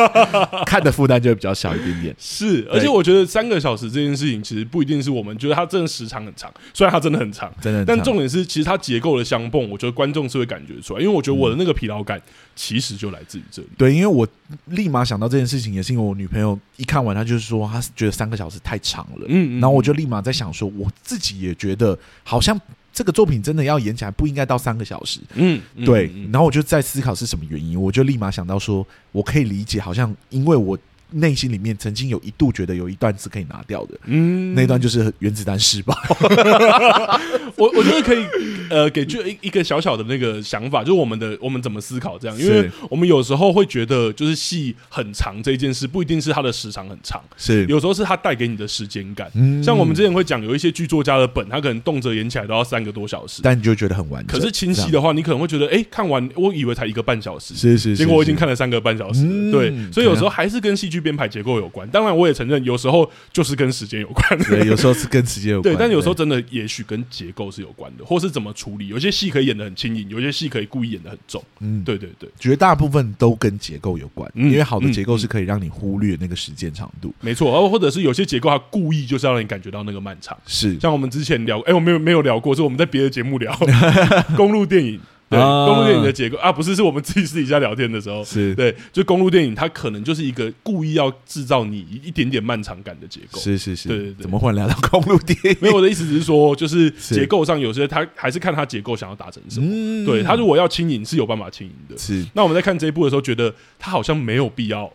看的负担就会比较小一点点。是，而且我觉得三个小时这件事情其实不一定是我们觉得它真的时长很长，虽然它真的很长，真的。但重点是，其实它结构的相碰，我觉得观众是会感觉出来，因为我觉得我的那个疲劳感其实就来自于这里。对，因为我立马想到这件事情，也是因为我女朋友一看完，她就是说她觉得三个小时太长了。嗯，然后我就立马在想说，我自己也觉得好像。这个作品真的要演起来不应该到三个小时，嗯，对。然后我就在思考是什么原因，我就立马想到说，我可以理解，好像因为我。内心里面曾经有一度觉得有一段是可以拿掉的，嗯，那段就是原子弹试爆。我我觉得可以，呃，给就一一个小小的那个想法，就是我们的我们怎么思考这样，因为我们有时候会觉得，就是戏很长这件事不一定是它的时长很长，是有时候是它带给你的时间感。像我们之前会讲，有一些剧作家的本，他可能动辄演起来都要三个多小时，但你就觉得很完整。可是清晰的话，你可能会觉得，哎，看完我以为才一个半小时，是是，结果我已经看了三个半小时。对，所以有时候还是跟戏剧。编排结构有关，当然我也承认，有时候就是跟时间有关。对，有时候是跟时间有关。对，但有时候真的也许跟结构是有关的，或是怎么处理。有些戏可以演的很轻盈，有些戏可以故意演的很重。嗯，对对对，绝大部分都跟结构有关，因为好的结构是可以让你忽略那个时间长度。没错，而或者是有些结构它故意就是要让你感觉到那个漫长。是，像我们之前聊，哎，我没有没有聊过，是我们在别的节目聊 公路电影。对，公路电影的结构啊，不是，是我们自己私底下聊天的时候，是对，就公路电影，它可能就是一个故意要制造你一点点漫长感的结构，是是是，对对对。怎么会聊到公路电影？没有，我的意思只是说，就是结构上有些它还是看它结构想要达成什么。对，它如果要轻盈是有办法轻盈的。是，那我们在看这一部的时候，觉得它好像没有必要，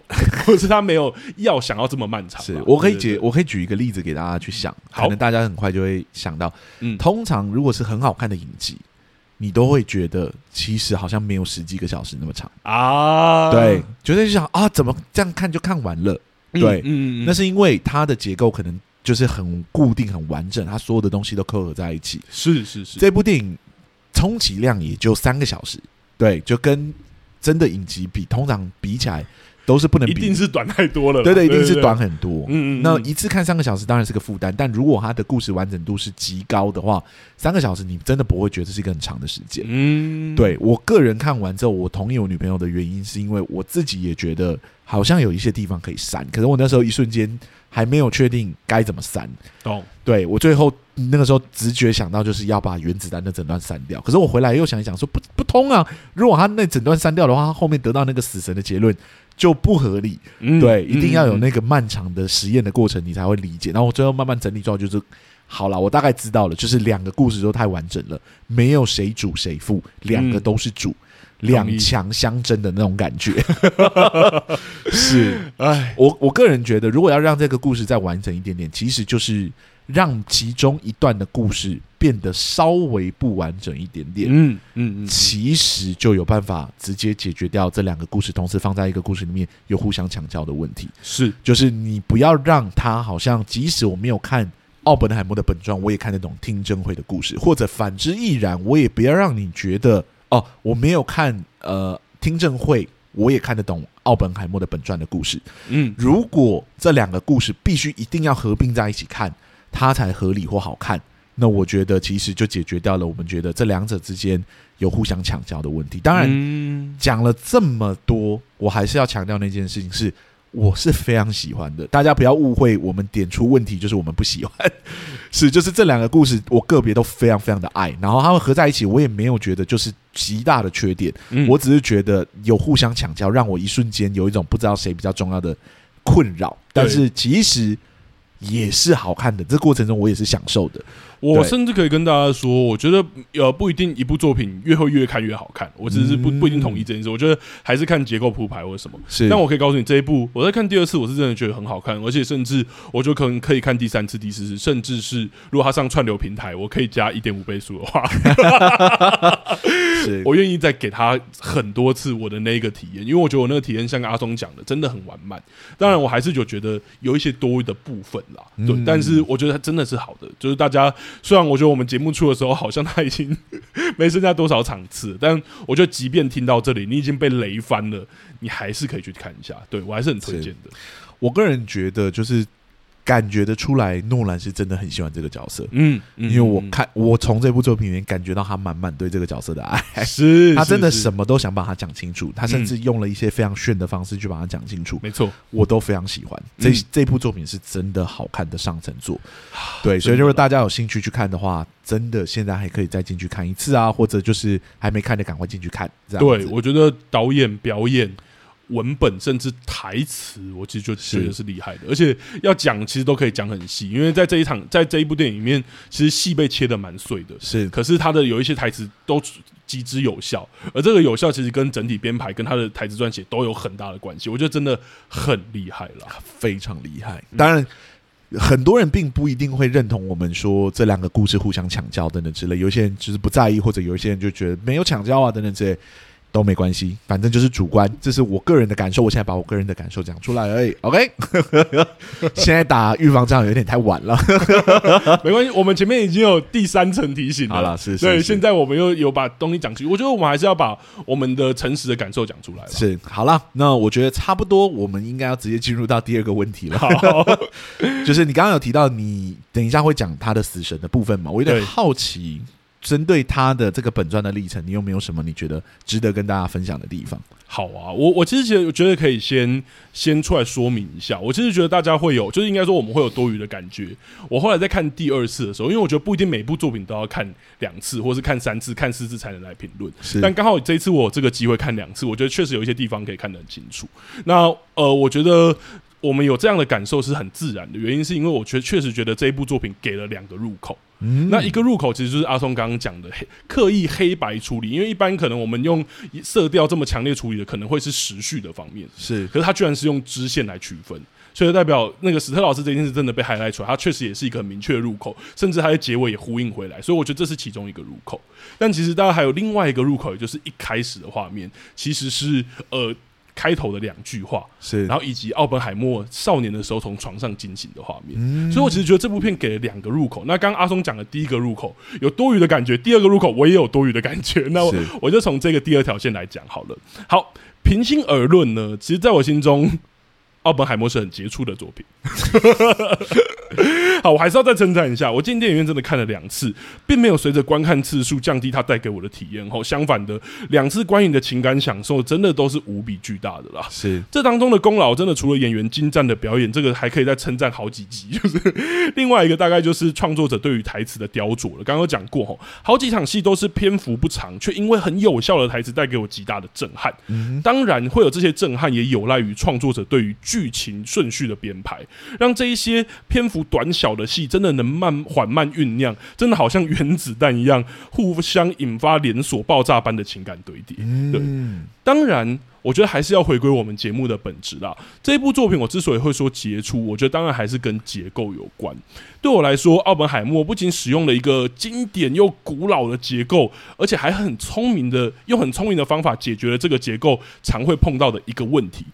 或者是它没有要想要这么漫长。是我可以举，我可以举一个例子给大家去想，可能大家很快就会想到。嗯，通常如果是很好看的影集。你都会觉得，其实好像没有十几个小时那么长啊。对，觉得就想啊，怎么这样看就看完了？对，嗯，那是因为它的结构可能就是很固定、很完整，它所有的东西都扣合在一起。是是是，这部电影充其量也就三个小时，对，就跟真的影集比，通常比起来。都是不能比，一定是短太多了。对对，一定是短很多。嗯嗯，那一次看三个小时当然是个负担，但如果它的故事完整度是极高的话，三个小时你真的不会觉得是一个很长的时间。嗯，对我个人看完之后，我同意我女朋友的原因，是因为我自己也觉得好像有一些地方可以删，可是我那时候一瞬间。还没有确定该怎么删，懂？对，我最后那个时候直觉想到就是要把原子弹的整段删掉，可是我回来又想一想说不不通啊！如果他那整段删掉的话，他后面得到那个死神的结论就不合理。嗯、对，一定要有那个漫长的实验的过程，你才会理解。然后我最后慢慢整理之后，就是好了，我大概知道了，就是两个故事都太完整了，没有谁主谁负，两个都是主。嗯两强相争的那种感觉，是哎，我我个人觉得，如果要让这个故事再完整一点点，其实就是让其中一段的故事变得稍微不完整一点点，嗯嗯嗯，其实就有办法直接解决掉这两个故事同时放在一个故事里面有互相强调的问题。是，就是你不要让他好像，即使我没有看奥本海默的本传，我也看得懂听证会的故事，或者反之亦然，我也不要让你觉得。哦，我没有看呃听证会，我也看得懂奥本海默的本传的故事。嗯，如果这两个故事必须一定要合并在一起看，它才合理或好看，那我觉得其实就解决掉了我们觉得这两者之间有互相抢教的问题。当然，讲了这么多，我还是要强调那件事情是。我是非常喜欢的，大家不要误会，我们点出问题就是我们不喜欢，是就是这两个故事，我个别都非常非常的爱，然后他们合在一起，我也没有觉得就是极大的缺点，嗯、我只是觉得有互相抢教，让我一瞬间有一种不知道谁比较重要的困扰，但是其实也是好看的，这过程中我也是享受的。我甚至可以跟大家说，我觉得呃不一定一部作品越会越看越好看，我只是不不一定同意这件事。我觉得还是看结构铺排或者什么。是，但我可以告诉你，这一部我在看第二次，我是真的觉得很好看，而且甚至我就可能可以看第三次、第四次，甚至是如果它上串流平台，我可以加一点五倍速的话，是我愿意再给他很多次我的那个体验，因为我觉得我那个体验像阿松讲的，真的很完满。当然，我还是就觉得有一些多余的部分啦，对，但是我觉得它真的是好的，就是大家。虽然我觉得我们节目出的时候好像他已经 没剩下多少场次，但我觉得即便听到这里，你已经被雷翻了，你还是可以去看一下。对，我还是很推荐的。我个人觉得就是。感觉得出来，诺兰是真的很喜欢这个角色。嗯，嗯，因为我看我从这部作品里面感觉到他满满对这个角色的爱。是，他真的什么都想把它讲清楚。他甚至用了一些非常炫的方式去把它讲清楚。没错，我都非常喜欢。这这部作品是真的好看的上乘作。对，所以如果大家有兴趣去看的话，真的现在还可以再进去看一次啊，或者就是还没看的赶快进去看。这样对，我觉得导演表演。文本甚至台词，我其实就觉得是厉害的，而且要讲其实都可以讲很细，因为在这一场，在这一部电影里面，其实戏被切的蛮碎的，是。可是他的有一些台词都极之有效，而这个有效其实跟整体编排跟他的台词撰写都有很大的关系，我觉得真的很厉害了，非常厉害。当然，很多人并不一定会认同我们说这两个故事互相抢教等等之类，有些人就是不在意，或者有一些人就觉得没有抢教啊等等之类。都没关系，反正就是主观，这是我个人的感受。我现在把我个人的感受讲出来而已。OK，现在打预防针有点太晚了，没关系，我们前面已经有第三层提醒了。好了，是，是，对，现在我们又有把东西讲出去。我觉得我们还是要把我们的诚实的感受讲出来。是，好了，那我觉得差不多，我们应该要直接进入到第二个问题了。好，就是你刚刚有提到，你等一下会讲他的死神的部分嘛？我有点好奇。针对他的这个本传的历程，你有没有什么你觉得值得跟大家分享的地方？好啊，我我其实觉得觉得可以先先出来说明一下。我其实觉得大家会有，就是应该说我们会有多余的感觉。我后来在看第二次的时候，因为我觉得不一定每部作品都要看两次，或是看三次、看四次才能来评论。但刚好这一次我有这个机会看两次，我觉得确实有一些地方可以看得很清楚。那呃，我觉得我们有这样的感受是很自然的，原因是因为我觉得确实觉得这一部作品给了两个入口。嗯、那一个入口其实就是阿松刚刚讲的黑刻意黑白处理，因为一般可能我们用色调这么强烈处理的，可能会是时序的方面，是。可是他居然是用支线来区分，所以代表那个史特老师这件事真的被 highlight 出来，他确实也是一个很明确的入口，甚至他的结尾也呼应回来，所以我觉得这是其中一个入口。但其实大家还有另外一个入口，也就是一开始的画面，其实是呃。开头的两句话，是，然后以及奥本海默少年的时候从床上惊醒的画面，嗯，所以我其实觉得这部片给了两个入口。那刚刚阿松讲的第一个入口有多余的感觉，第二个入口我也有多余的感觉。那我我就从这个第二条线来讲好了。好，平心而论呢，其实在我心中，奥本海默是很杰出的作品。好，我还是要再称赞一下，我进电影院真的看了两次，并没有随着观看次数降低它带给我的体验。后相反的，两次观影的情感享受真的都是无比巨大的啦。是这当中的功劳，真的除了演员精湛的表演，这个还可以再称赞好几集。就是 另外一个大概就是创作者对于台词的雕琢了。刚刚有讲过，吼，好几场戏都是篇幅不长，却因为很有效的台词带给我极大的震撼。嗯，当然会有这些震撼，也有赖于创作者对于剧情顺序的编排，让这一些篇幅短小的戏真的能慢缓慢酝酿，真的好像原子弹一样，互相引发连锁爆炸般的情感堆叠。对，当然，我觉得还是要回归我们节目的本质啦。这一部作品，我之所以会说杰出，我觉得当然还是跟结构有关。对我来说，奥本海默不仅使用了一个经典又古老的结构，而且还很聪明的用很聪明的方法解决了这个结构常会碰到的一个问题。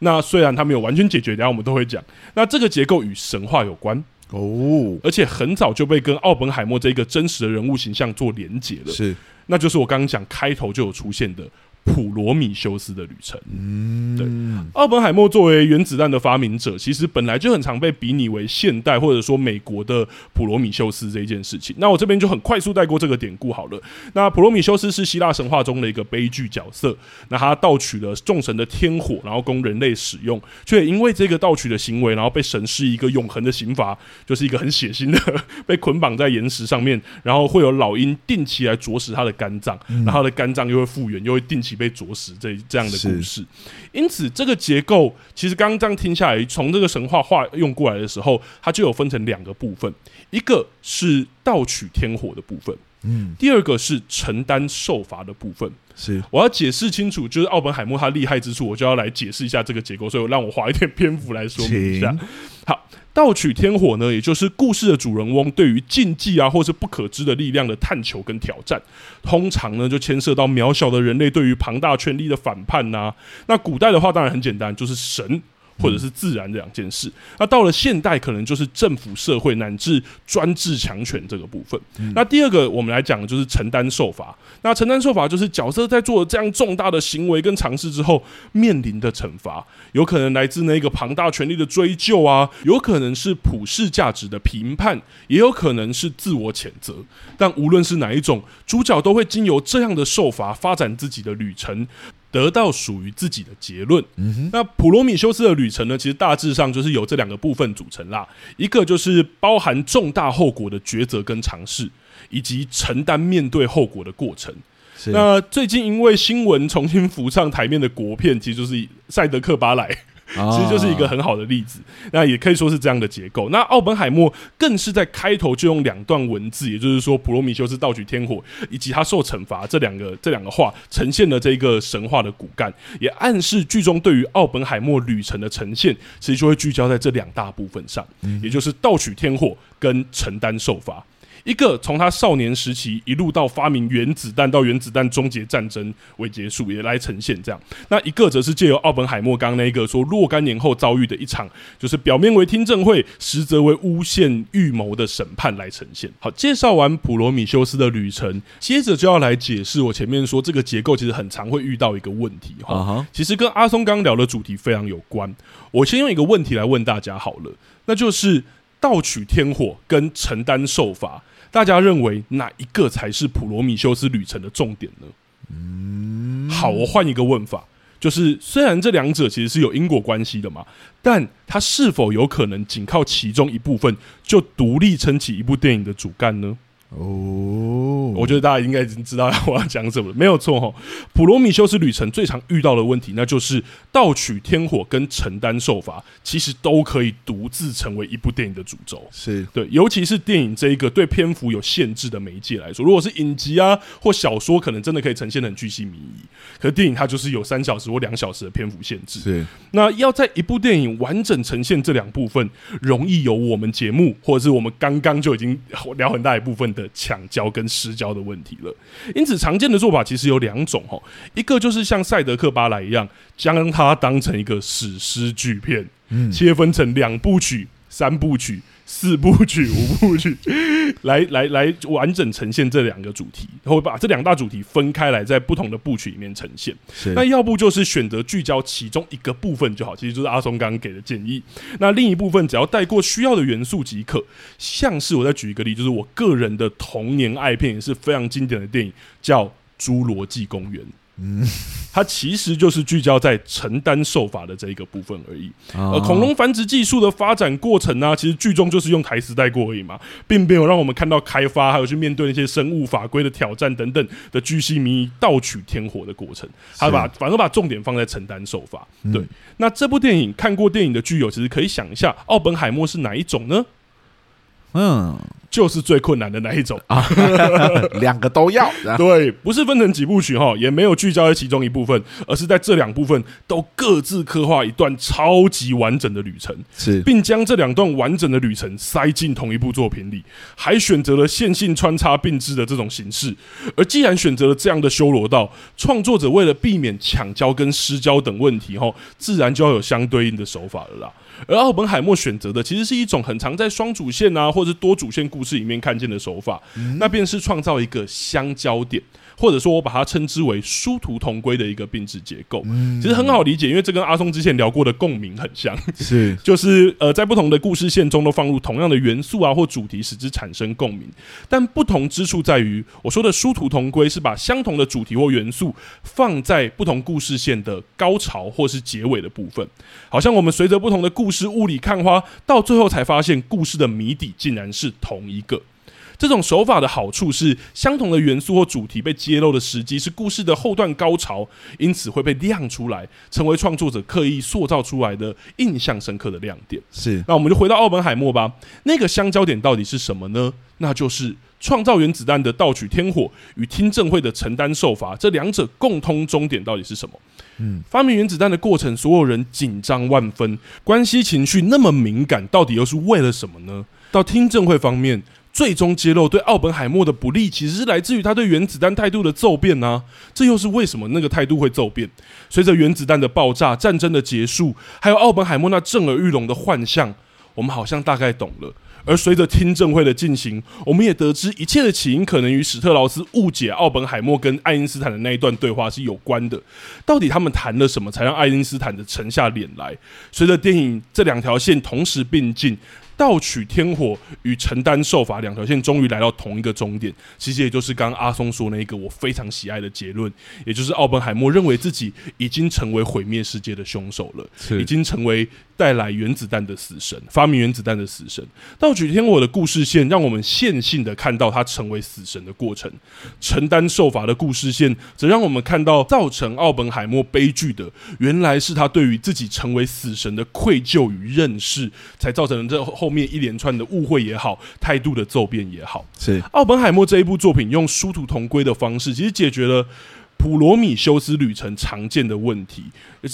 那虽然它没有完全解决，等下我们都会讲。那这个结构与神话有关哦，而且很早就被跟奥本海默这一个真实的人物形象做连结了。是，那就是我刚刚讲开头就有出现的。普罗米修斯的旅程。嗯，对，奥本海默作为原子弹的发明者，其实本来就很常被比拟为现代或者说美国的普罗米修斯这一件事情。那我这边就很快速带过这个典故好了。那普罗米修斯是希腊神话中的一个悲剧角色。那他盗取了众神的天火，然后供人类使用，却也因为这个盗取的行为，然后被神施一个永恒的刑罚，就是一个很血腥的，被捆绑在岩石上面，然后会有老鹰定期来啄食他的肝脏，然后他的肝脏又会复原，又会定期。被啄食这这样的故事，因此这个结构其实刚刚这样听下来，从这个神话化用过来的时候，它就有分成两个部分，一个是盗取天火的部分，嗯，第二个是承担受罚的部分。是，我要解释清楚，就是奥本海默他厉害之处，我就要来解释一下这个结构，所以我让我花一点篇幅来说明一下。好。盗取天火呢，也就是故事的主人翁对于禁忌啊，或是不可知的力量的探求跟挑战，通常呢就牵涉到渺小的人类对于庞大权力的反叛呐、那古代的话，当然很简单，就是神。或者是自然这两件事，那到了现代，可能就是政府、社会乃至专制强权这个部分。那第二个，我们来讲的就是承担受罚。那承担受罚就是角色在做了这样重大的行为跟尝试之后面临的惩罚，有可能来自那个庞大权力的追究啊，有可能是普世价值的评判，也有可能是自我谴责。但无论是哪一种，主角都会经由这样的受罚发展自己的旅程。得到属于自己的结论。嗯，那普罗米修斯的旅程呢？其实大致上就是由这两个部分组成啦。一个就是包含重大后果的抉择跟尝试，以及承担面对后果的过程。那最近因为新闻重新浮上台面的国片，其实就是《赛德克巴莱》。其实就是一个很好的例子，那也可以说是这样的结构。那奥本海默更是在开头就用两段文字，也就是说普罗米修斯盗取天火以及他受惩罚这两个这两个话，呈现了这个神话的骨干，也暗示剧中对于奥本海默旅程的呈现，其实就会聚焦在这两大部分上，也就是盗取天火跟承担受罚。一个从他少年时期一路到发明原子弹，到原子弹终结战争为结束，也来呈现这样。那一个则是借由奥本海默刚刚那一个说若干年后遭遇的一场，就是表面为听证会，实则为诬陷预谋的审判来呈现。好，介绍完普罗米修斯的旅程，接着就要来解释我前面说这个结构其实很常会遇到一个问题哈。Uh huh. 其实跟阿松刚聊的主题非常有关。我先用一个问题来问大家好了，那就是盗取天火跟承担受罚。大家认为哪一个才是普罗米修斯旅程的重点呢？嗯，好，我换一个问法，就是虽然这两者其实是有因果关系的嘛，但它是否有可能仅靠其中一部分就独立撑起一部电影的主干呢？哦，我觉得大家应该已经知道我要讲什么了，没有错哈。普罗米修斯旅程最常遇到的问题，那就是盗取天火跟承担受罚，其实都可以独自成为一部电影的主轴。是对，尤其是电影这一个对篇幅有限制的媒介来说，如果是影集啊或小说，可能真的可以呈现的很巨细靡遗。可是电影它就是有三小时或两小时的篇幅限制。是，那要在一部电影完整呈现这两部分，容易有我们节目或者是我们刚刚就已经聊很大一部分的。的抢交跟失交的问题了。因此，常见的做法其实有两种哈，一个就是像赛德克巴莱一样，将它当成一个史诗巨片，嗯，切分成两部曲、三部曲。四部曲、五部曲，来 来来，完整呈现这两个主题，然后把这两大主题分开来，在不同的部曲里面呈现。那要不就是选择聚焦其中一个部分就好，其实就是阿松刚刚给的建议。那另一部分只要带过需要的元素即可。像是我再举一个例，就是我个人的童年爱片，也是非常经典的电影，叫《侏罗纪公园》。嗯，它其实就是聚焦在承担受罚的这一个部分而已。而恐龙繁殖技术的发展过程呢、啊，其实剧中就是用台词带过而已嘛，并没有让我们看到开发，还有去面对那些生物法规的挑战等等的巨细靡遗盗取天火的过程。他把反而把重点放在承担受罚。对，那这部电影看过电影的剧友，其实可以想一下，奥本海默是哪一种呢？嗯。就是最困难的那一种啊，两个都要。对，不是分成几部曲哈，也没有聚焦在其中一部分，而是在这两部分都各自刻画一段超级完整的旅程，是，并将这两段完整的旅程塞进同一部作品里，还选择了线性穿插并置的这种形式。而既然选择了这样的修罗道，创作者为了避免抢焦跟失焦等问题哈，自然就要有相对应的手法了啦。而奥本海默选择的其实是一种很常在双主线啊，或者多主线故事里面看见的手法，嗯、那便是创造一个相交点。或者说我把它称之为殊途同归的一个并置结构，其实很好理解，因为这跟阿松之前聊过的共鸣很像，是。就是呃在不同的故事线中都放入同样的元素啊或主题，使之产生共鸣。但不同之处在于，我说的殊途同归是把相同的主题或元素放在不同故事线的高潮或是结尾的部分，好像我们随着不同的故事雾里看花，到最后才发现故事的谜底竟然是同一个。这种手法的好处是，相同的元素或主题被揭露的时机是故事的后段高潮，因此会被亮出来，成为创作者刻意塑造出来的印象深刻的亮点。是，那我们就回到奥本海默吧。那个相交点到底是什么呢？那就是创造原子弹的盗取天火与听证会的承担受罚，这两者共通终点到底是什么？嗯，发明原子弹的过程，所有人紧张万分，关系情绪那么敏感，到底又是为了什么呢？到听证会方面。最终揭露对奥本海默的不利，其实是来自于他对原子弹态度的骤变呢、啊。这又是为什么那个态度会骤变？随着原子弹的爆炸、战争的结束，还有奥本海默那震耳欲聋的幻象，我们好像大概懂了。而随着听证会的进行，我们也得知一切的起因可能与史特劳斯误解奥本海默跟爱因斯坦的那一段对话是有关的。到底他们谈了什么，才让爱因斯坦的沉下脸来？随着电影这两条线同时并进。盗取天火与承担受罚两条线终于来到同一个终点，其实也就是刚刚阿松说那一个我非常喜爱的结论，也就是奥本海默认为自己已经成为毁灭世界的凶手了，已经成为带来原子弹的死神，发明原子弹的死神。盗取天火的故事线让我们线性的看到他成为死神的过程，承担受罚的故事线则让我们看到造成奥本海默悲剧的原来是他对于自己成为死神的愧疚与认识，才造成了这后。面一连串的误会也好，态度的骤变也好，是奥本海默这一部作品用殊途同归的方式，其实解决了普罗米修斯旅程常见的问题，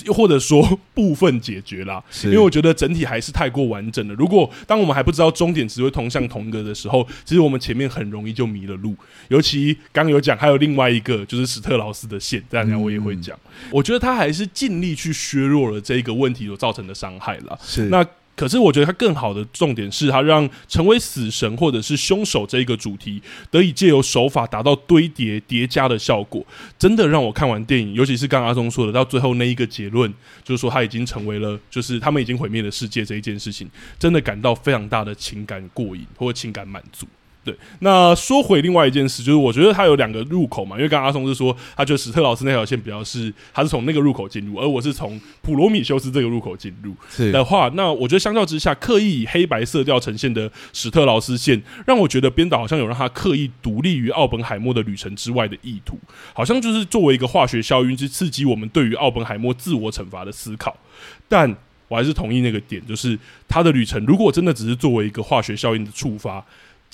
又 或者说部分解决啦。因为我觉得整体还是太过完整了。如果当我们还不知道终点只会通向同一个的时候，其实我们前面很容易就迷了路。尤其刚刚有讲，还有另外一个就是史特劳斯的线，这样我也会讲。我觉得他还是尽力去削弱了这个问题所造成的伤害了。是那。可是，我觉得它更好的重点是，它让成为死神或者是凶手这一个主题得以借由手法达到堆叠叠加的效果，真的让我看完电影，尤其是刚阿松说的，到最后那一个结论，就是说他已经成为了，就是他们已经毁灭了世界这一件事情，真的感到非常大的情感过瘾或者情感满足。对，那说回另外一件事，就是我觉得它有两个入口嘛，因为刚刚阿松是说，他觉得史特劳斯那条线比较是，他是从那个入口进入，而我是从普罗米修斯这个入口进入的话，那我觉得相较之下，刻意以黑白色调呈现的史特劳斯线，让我觉得编导好像有让他刻意独立于奥本海默的旅程之外的意图，好像就是作为一个化学效应去刺激我们对于奥本海默自我惩罚的思考，但我还是同意那个点，就是他的旅程如果真的只是作为一个化学效应的触发。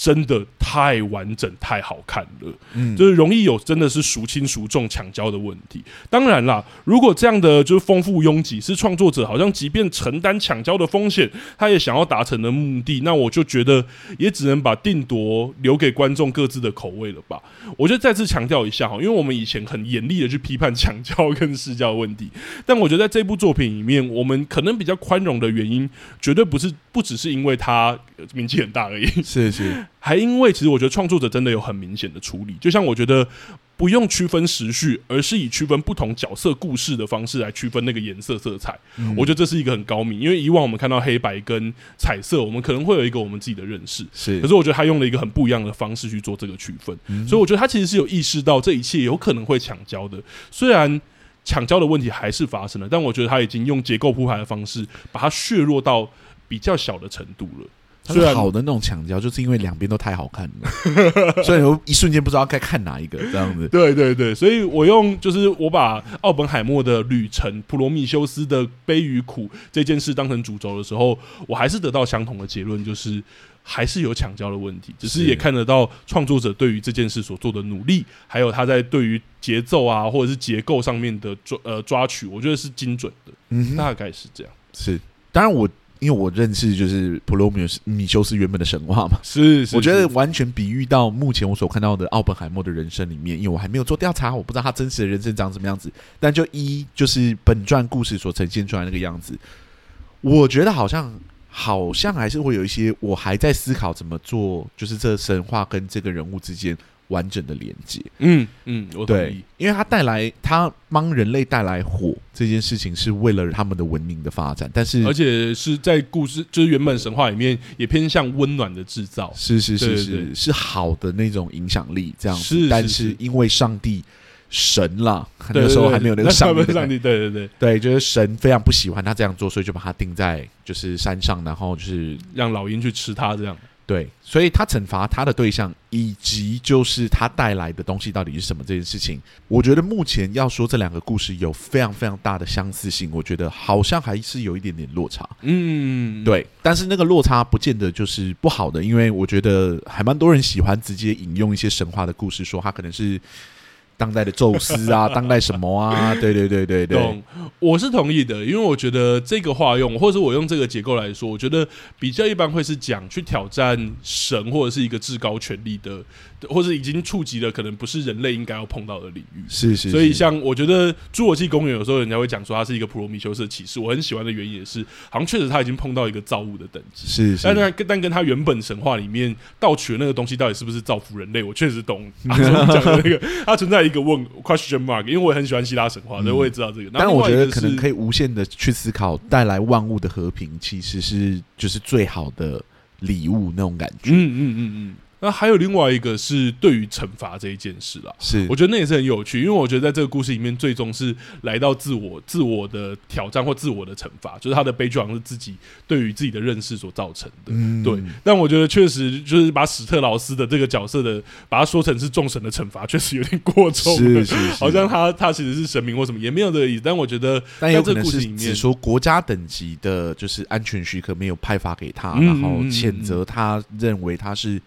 真的太完整、太好看了，嗯，就是容易有真的是孰轻孰重抢焦的问题。当然啦，如果这样的就是丰富拥挤，是创作者好像即便承担抢焦的风险，他也想要达成的目的，那我就觉得也只能把定夺留给观众各自的口味了吧。我就再次强调一下哈，因为我们以前很严厉的去批判抢焦跟视焦问题，但我觉得在这部作品里面，我们可能比较宽容的原因，绝对不是不只是因为他名气很大而已，是是。还因为其实我觉得创作者真的有很明显的处理，就像我觉得不用区分时序，而是以区分不同角色故事的方式来区分那个颜色色彩。嗯、我觉得这是一个很高明，因为以往我们看到黑白跟彩色，我们可能会有一个我们自己的认识，是。可是我觉得他用了一个很不一样的方式去做这个区分，嗯、所以我觉得他其实是有意识到这一切有可能会抢焦的，虽然抢焦的问题还是发生了，但我觉得他已经用结构铺排的方式把它削弱到比较小的程度了。最好的那种抢焦，就是因为两边都太好看了，所以我一瞬间不知道该看哪一个这样子。对对对，所以我用就是我把奥本海默的旅程、普罗米修斯的悲与苦这件事当成主轴的时候，我还是得到相同的结论，就是还是有抢焦的问题，只是也看得到创作者对于这件事所做的努力，还有他在对于节奏啊或者是结构上面的抓呃抓取，我觉得是精准的。嗯，大概是这样。是，当然我。因为我认识就是普罗米修斯原本的神话嘛，是，是，我觉得完全比喻到目前我所看到的奥本海默的人生里面，因为我还没有做调查，我不知道他真实的人生长什么样子。但就一就是本传故事所呈现出来那个样子，我觉得好像好像还是会有一些我还在思考怎么做，就是这神话跟这个人物之间。完整的连接，嗯嗯，对，因为他带来他帮人类带来火这件事情，是为了他们的文明的发展，但是而且是在故事就是原本神话里面也偏向温暖的制造，是是是是是好的那种影响力这样子，是但是因为上帝神了，那个时候还没有那个上帝，上帝，对对对。对，就是神非常不喜欢他这样做，所以就把他钉在就是山上，然后就是让老鹰去吃他这样。对，所以他惩罚他的对象，以及就是他带来的东西到底是什么这件事情，我觉得目前要说这两个故事有非常非常大的相似性，我觉得好像还是有一点点落差。嗯，对，但是那个落差不见得就是不好的，因为我觉得还蛮多人喜欢直接引用一些神话的故事，说他可能是。当代的宙斯啊，当代什么啊？对对对对对，懂，我是同意的，因为我觉得这个化用，或者我用这个结构来说，我觉得比较一般会是讲去挑战神或者是一个至高权力的。或者已经触及了可能不是人类应该要碰到的领域，是是，是。所以像我觉得《侏罗纪公园》有时候人家会讲说它是一个普罗米修斯的启示，我很喜欢的原因也是，好像确实他已经碰到一个造物的等级，是是。但但但跟他原本神话里面盗取的那个东西到底是不是造福人类，我确实懂。阿忠讲的那个，它存在一个问 question mark，因为我也很喜欢希腊神话，所以我也知道这个。但我觉得可能可以无限的去思考，带来万物的和平其实是就是最好的礼物那种感觉。嗯嗯嗯嗯。那还有另外一个是对于惩罚这一件事啦，是我觉得那也是很有趣，因为我觉得在这个故事里面，最终是来到自我自我的挑战或自我的惩罚，就是他的悲剧好像是自己对于自己的认识所造成的。嗯，对。但我觉得确实就是把史特劳斯的这个角色的把它说成是众神的惩罚，确实有点过重，是是是，好像他他其实是神明或什么也没有这个意思。但我觉得在这个故事里面，只说国家等级的就是安全许可没有派发给他，然后谴责他，认为他是。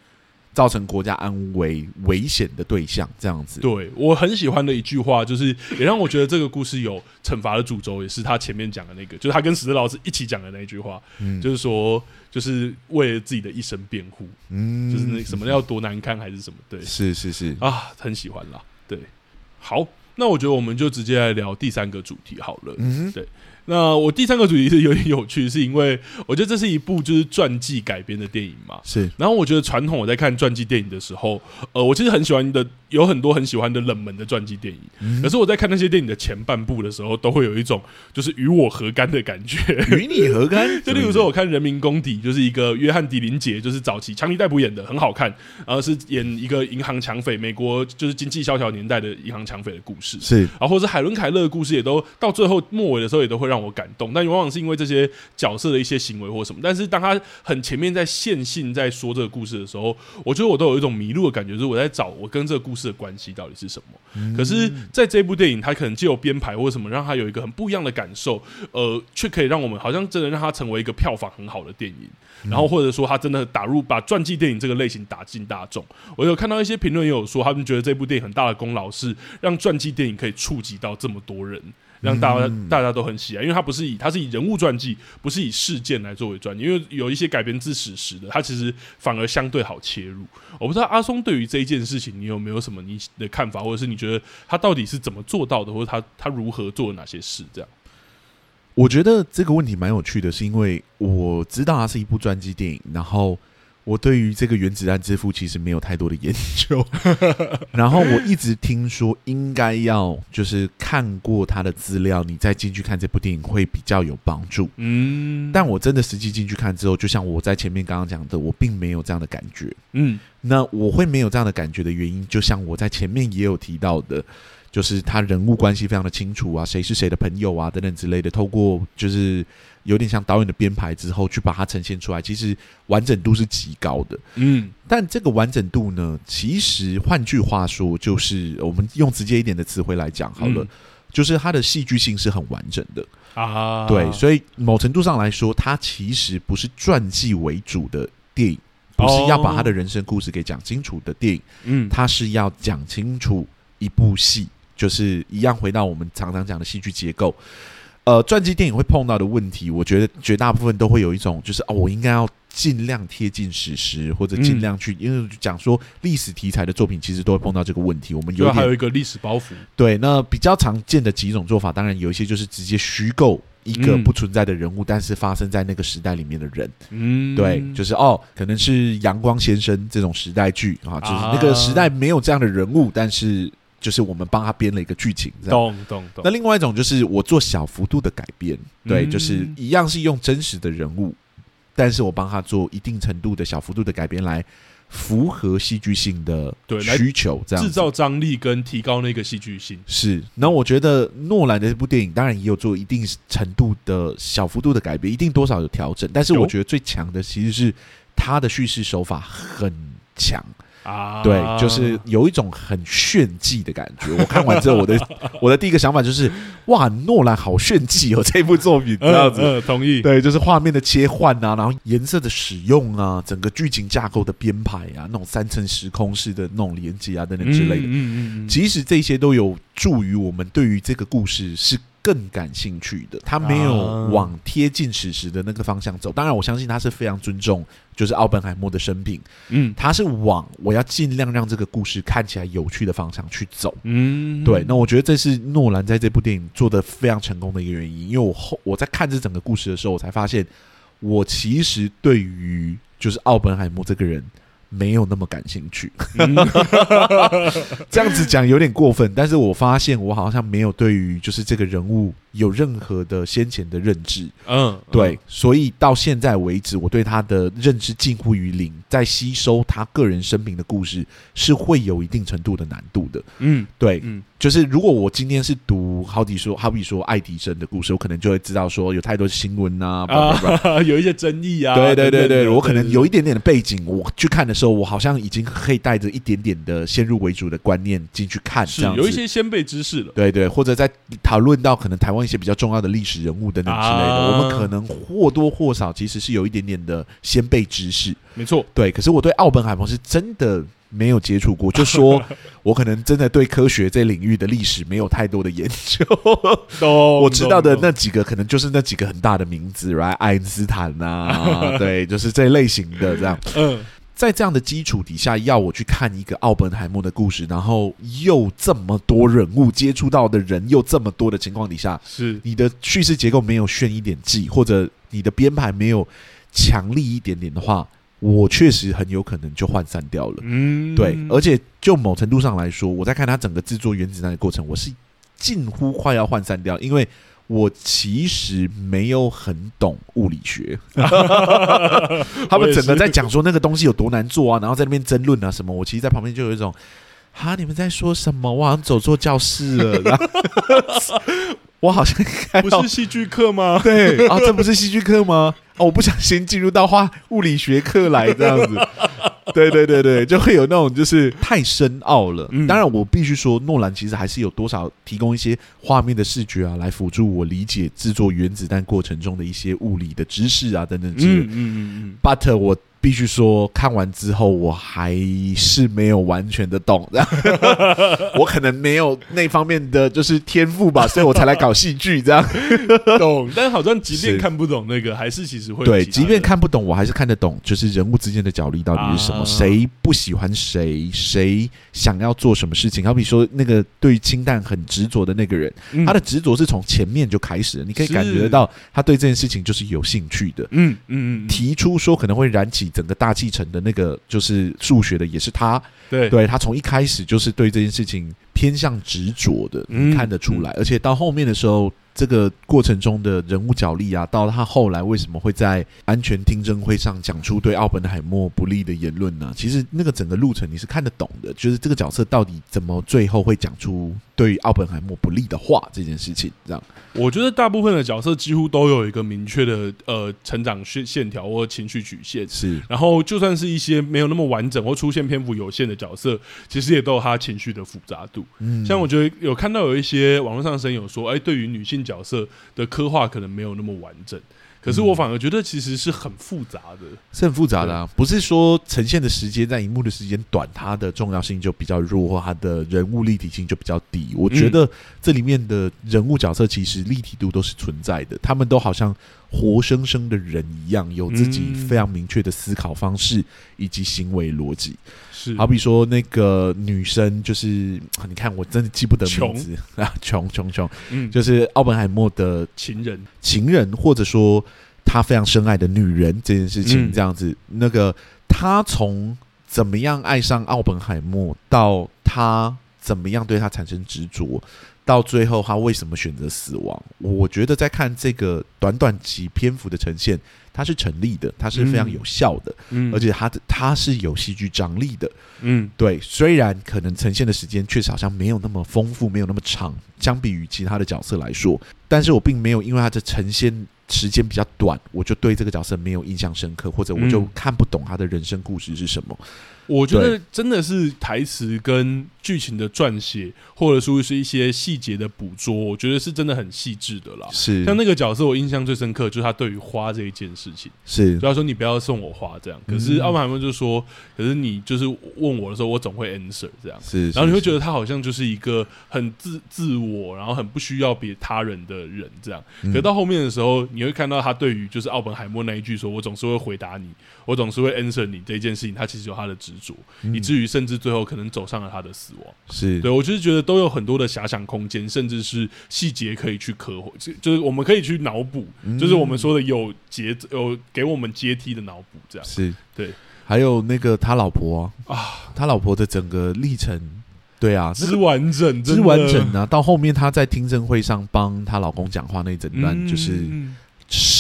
造成国家安危危险的对象，这样子。对，我很喜欢的一句话，就是也让我觉得这个故事有惩罚的主轴，也是他前面讲的那个，就是他跟史特老师一起讲的那一句话，嗯，就是说，就是为了自己的一生辩护，嗯，就是那什么要多难堪还是什么，对，是是是。啊，很喜欢啦，对，好，那我觉得我们就直接来聊第三个主题好了，嗯，对。那我第三个主题是有点有趣，是因为我觉得这是一部就是传记改编的电影嘛。是。然后我觉得传统我在看传记电影的时候，呃，我其实很喜欢的，有很多很喜欢的冷门的传记电影。嗯。可是我在看那些电影的前半部的时候，都会有一种就是与我何干的感觉。与你何干？就例如说，我看《人民公敌》，就是一个约翰·狄林杰，就是早期强尼戴普演的，很好看。然后是演一个银行抢匪，美国就是经济萧条年代的银行抢匪的故事。是。然后或者是海伦·凯勒的故事，也都到最后末尾的时候，也都会让。让我感动，但往往是因为这些角色的一些行为或什么。但是当他很前面在线性在说这个故事的时候，我觉得我都有一种迷路的感觉，就是我在找我跟这个故事的关系到底是什么。嗯、可是在这部电影，它可能借由编排或什么，让他有一个很不一样的感受，呃，却可以让我们好像真的让它成为一个票房很好的电影。然后或者说，他真的打入把传记电影这个类型打进大众。我有看到一些评论也有说，他们觉得这部电影很大的功劳是让传记电影可以触及到这么多人，让大家大家都很喜爱，因为它不是以它是以人物传记，不是以事件来作为传记，因为有一些改编自史实的，它其实反而相对好切入。我不知道阿松对于这一件事情，你有没有什么你的看法，或者是你觉得他到底是怎么做到的，或者他他如何做了哪些事这样？我觉得这个问题蛮有趣的，是因为我知道它是一部传记电影，然后我对于这个原子弹之父其实没有太多的研究，然后我一直听说应该要就是看过他的资料，你再进去看这部电影会比较有帮助。嗯，但我真的实际进去看之后，就像我在前面刚刚讲的，我并没有这样的感觉。嗯，那我会没有这样的感觉的原因，就像我在前面也有提到的。就是他人物关系非常的清楚啊，谁是谁的朋友啊，等等之类的。透过就是有点像导演的编排之后，去把它呈现出来，其实完整度是极高的。嗯，但这个完整度呢，其实换句话说，就是我们用直接一点的词汇来讲好了，嗯、就是它的戏剧性是很完整的啊。对，所以某程度上来说，它其实不是传记为主的电影，不是要把他的人生故事给讲清楚的电影。嗯，它是要讲清楚一部戏。就是一样，回到我们常常讲的戏剧结构。呃，传记电影会碰到的问题，我觉得绝大部分都会有一种，就是哦，我应该要尽量贴近史实，或者尽量去，嗯、因为讲说历史题材的作品，其实都会碰到这个问题。我们有还有一个历史包袱。对，那比较常见的几种做法，当然有一些就是直接虚构一个不存在的人物，嗯、但是发生在那个时代里面的人。嗯，对，就是哦，可能是阳光先生这种时代剧啊，就是那个时代没有这样的人物，但是。就是我们帮他编了一个剧情，懂懂懂。那另外一种就是我做小幅度的改编，对，就是一样是用真实的人物，但是我帮他做一定程度的小幅度的改编，来符合戏剧性的需求，这样制造张力跟提高那个戏剧性。是。那我觉得诺兰的这部电影当然也有做一定程度的小幅度的改变，一定多少有调整，但是我觉得最强的其实是他的叙事手法很强。啊，对，就是有一种很炫技的感觉。我看完之后，我的 我的第一个想法就是，哇，诺兰好炫技哦，这部作品这样子。嗯，同意。对，就是画面的切换啊，然后颜色的使用啊，整个剧情架构的编排啊，那种三层时空式的那种连接啊，等等之类的。嗯嗯嗯。其实这些都有助于我们对于这个故事是更感兴趣的。他没有往贴近史实的那个方向走。当然，我相信他是非常尊重。就是奥本海默的生平，嗯，他是往我要尽量让这个故事看起来有趣的方向去走，嗯，对。那我觉得这是诺兰在这部电影做的非常成功的一个原因，因为我后我在看这整个故事的时候，我才发现，我其实对于就是奥本海默这个人。没有那么感兴趣，这样子讲有点过分。但是我发现我好像没有对于就是这个人物有任何的先前的认知，嗯，对，所以到现在为止，我对他的认知近乎于零。在吸收他个人生平的故事是会有一定程度的难度的，嗯，对，嗯。就是如果我今天是读好比说好比说爱迪生的故事，我可能就会知道说有太多新闻啊，啊，有一些争议啊，对对对对，我可能有一点点的背景，我去看的时候，我好像已经可以带着一点点的先入为主的观念进去看，这样子。有一些先辈知识了，对对，或者在讨论到可能台湾一些比较重要的历史人物等等之类的，啊、我们可能或多或少其实是有一点点的先辈知识，没错，对。可是我对奥本海默是真的。没有接触过，就说我可能真的对科学这领域的历史没有太多的研究。我知道的那几个，可能就是那几个很大的名字，right？爱因斯坦啊，对，就是这类型的这样。嗯，在这样的基础底下，要我去看一个奥本海默的故事，然后又这么多人物接触到的人又这么多的情况底下，是你的叙事结构没有炫一点技，或者你的编排没有强力一点点的话。我确实很有可能就涣散掉了，嗯，对，而且就某程度上来说，我在看他整个制作原子弹的过程，我是近乎快要涣散掉，因为我其实没有很懂物理学，他们整个在讲说那个东西有多难做啊，然后在那边争论啊什么，我其实，在旁边就有一种，哈，你们在说什么？我好像走错教室了。我好像不是戏剧课吗？对啊，这不是戏剧课吗？哦，我不想先进入到画物理学课来这样子。对对对对，就会有那种就是太深奥了。嗯、当然，我必须说，诺兰其实还是有多少提供一些画面的视觉啊，来辅助我理解制作原子弹过程中的一些物理的知识啊等等之类。嗯嗯嗯。But 我。必须说，看完之后我还是没有完全的懂，我可能没有那方面的就是天赋吧，所以我才来搞戏剧这样。懂，但好像即便看不懂那个，还是其实会对，即便看不懂，我还是看得懂，就是人物之间的角力到底是什么，谁不喜欢谁，谁想要做什么事情。好比说，那个对于氢弹很执着的那个人，他的执着是从前面就开始了，你可以感觉得到他对这件事情就是有兴趣的。嗯嗯嗯，提出说可能会燃起。整个大气层的那个就是数学的，也是他。对，对他从一开始就是对这件事情偏向执着的，你看得出来。而且到后面的时候，这个过程中的人物角力啊，到他后来为什么会在安全听证会上讲出对奥本海默不利的言论呢？其实那个整个路程你是看得懂的，就是这个角色到底怎么最后会讲出对于奥本海默不利的话这件事情，这样。我觉得大部分的角色几乎都有一个明确的呃成长线线条或情绪曲线，是。然后就算是一些没有那么完整或出现篇幅有限的角色，其实也都有他情绪的复杂度。嗯，像我觉得有看到有一些网络上声友说，哎，对于女性角色的刻画可能没有那么完整。可是我反而觉得其实是很复杂的，是很复杂的啊！不是说呈现的时间在荧幕的时间短，它的重要性就比较弱，或它的人物立体性就比较低。我觉得这里面的人物角色其实立体度都是存在的，他们都好像活生生的人一样，有自己非常明确的思考方式以及行为逻辑。是，好比说那个女生，就是 你看，我真的记不得名字。啊，琼琼琼，嗯，就是奥本海默的情人，情人，或者说他非常深爱的女人这件事情，这样子，嗯、那个他从怎么样爱上奥本海默，到他怎么样对他产生执着。到最后，他为什么选择死亡？我觉得在看这个短短几篇幅的呈现，它是成立的，它是非常有效的，嗯，而且它的它是有戏剧张力的，嗯，对。虽然可能呈现的时间确实好像没有那么丰富，没有那么长，相比于其他的角色来说，但是我并没有因为它的呈现时间比较短，我就对这个角色没有印象深刻，或者我就看不懂他的人生故事是什么。我觉得真的是台词跟剧情的撰写，或者说是一些细节的捕捉，我觉得是真的很细致的啦。是像那个角色，我印象最深刻就是他对于花这一件事情，是主要说你不要送我花这样。可是奥本海默就说，可是你就是问我的时候，我总会 answer 这样。是，然后你会觉得他好像就是一个很自自我，然后很不需要别他人的人这样。可是到后面的时候，你会看到他对于就是奥本海默那一句说，我总是会回答你，我总是会 answer 你这件事情，他其实有他的执着，以至于甚至最后可能走上了他的死亡。是对，我就是觉得都有很多的遐想空间，甚至是细节可以去刻画，就是我们可以去脑补，就是我们说的有节有给我们阶梯的脑补，这样是对。还有那个他老婆啊，他老婆的整个历程，对啊，之完整，之完整啊！到后面他在听证会上帮他老公讲话那一整段，就是。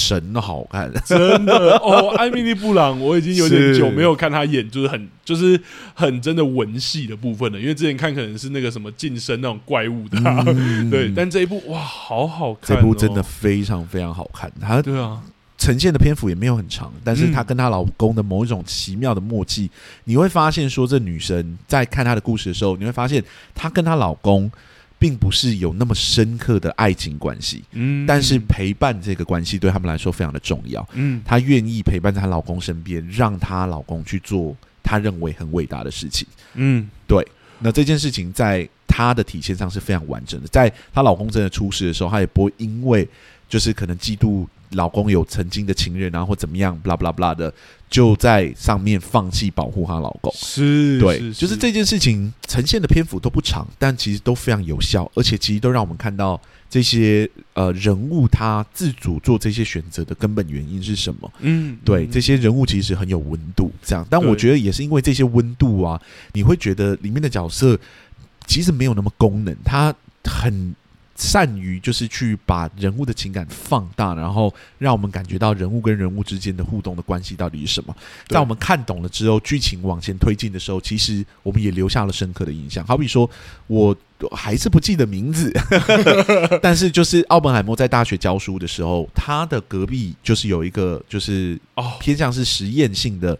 神好看，真的哦！艾米丽布朗，我已经有点久没有看她演，就是很就是很真的文戏的部分了。因为之前看可能是那个什么晋升那种怪物的，嗯、对。但这一部哇，好好看，哦，这部真的非常非常好看。她对啊，呈现的篇幅也没有很长，但是她跟她老公的某一种奇妙的默契，你会发现说，这女生在看她的故事的时候，你会发现她跟她老公。并不是有那么深刻的爱情关系，嗯，但是陪伴这个关系对他们来说非常的重要，嗯，她愿意陪伴在她老公身边，让她老公去做她认为很伟大的事情，嗯，对。那这件事情在她的体现上是非常完整的，在她老公真的出事的时候，她也不会因为就是可能嫉妒。老公有曾经的情人，然后怎么样，巴拉巴拉巴拉的，就在上面放弃保护她老公。是，对，是是就是这件事情呈现的篇幅都不长，但其实都非常有效，而且其实都让我们看到这些呃人物他自主做这些选择的根本原因是什么。嗯，对，这些人物其实很有温度，这样。但我觉得也是因为这些温度啊，你会觉得里面的角色其实没有那么功能，他很。善于就是去把人物的情感放大，然后让我们感觉到人物跟人物之间的互动的关系到底是什么。在我们看懂了之后，剧情往前推进的时候，其实我们也留下了深刻的印象。好比说，我还是不记得名字，但是就是奥本海默在大学教书的时候，他的隔壁就是有一个就是哦偏向是实验性的，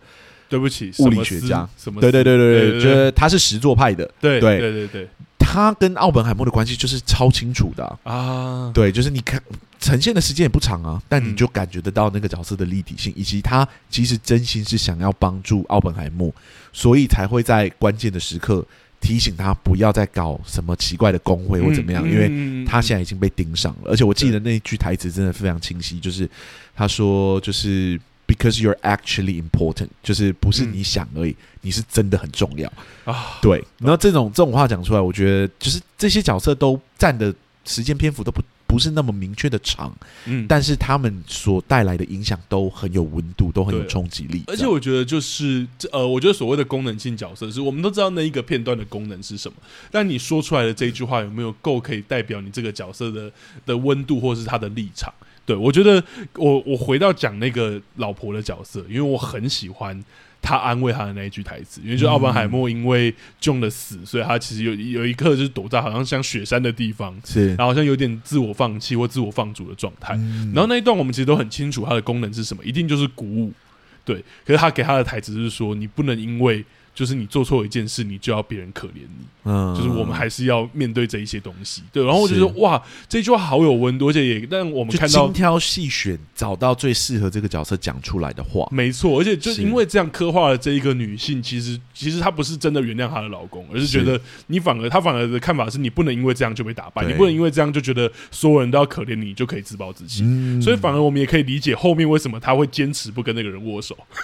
对不起，物理学家，什么？对对对对对，觉得他是实作派的，对对对对对，他跟奥本海默的关系就是超清楚的啊，啊对，就是你看呈现的时间也不长啊，但你就感觉得到那个角色的立体性，以及他其实真心是想要帮助奥本海默，所以才会在关键的时刻。提醒他不要再搞什么奇怪的工会或怎么样，因为他现在已经被盯上了。而且我记得那句台词真的非常清晰，就是他说：“就是 because you're actually important，就是不是你想而已，你是真的很重要啊。”对，然后这种这种话讲出来，我觉得就是这些角色都占的时间篇幅都不。不是那么明确的长，嗯，但是他们所带来的影响都很有温度，都很有冲击力。而且我觉得就是呃，我觉得所谓的功能性角色是我们都知道那一个片段的功能是什么，但你说出来的这一句话有没有够可以代表你这个角色的的温度，或是他的立场？对，我觉得我我回到讲那个老婆的角色，因为我很喜欢。他安慰他的那一句台词，因为就奥本海默因为 John 的死，所以他其实有有一刻就是躲在好像像雪山的地方，是，然后好像有点自我放弃或自我放逐的状态。嗯、然后那一段我们其实都很清楚，它的功能是什么，一定就是鼓舞。对，可是他给他的台词是说，你不能因为。就是你做错一件事，你就要别人可怜你。嗯，就是我们还是要面对这一些东西。对，然后我就说，哇，这句话好有温度，而且也让我们看到精挑细选，找到最适合这个角色讲出来的话。没错，而且就因为这样刻画了这一个女性，其实其实她不是真的原谅她的老公，而是觉得你反而她反而的看法是你不能因为这样就被打败，你不能因为这样就觉得所有人都要可怜你，就可以自暴自弃。嗯，所以反而我们也可以理解后面为什么她会坚持不跟那个人握手，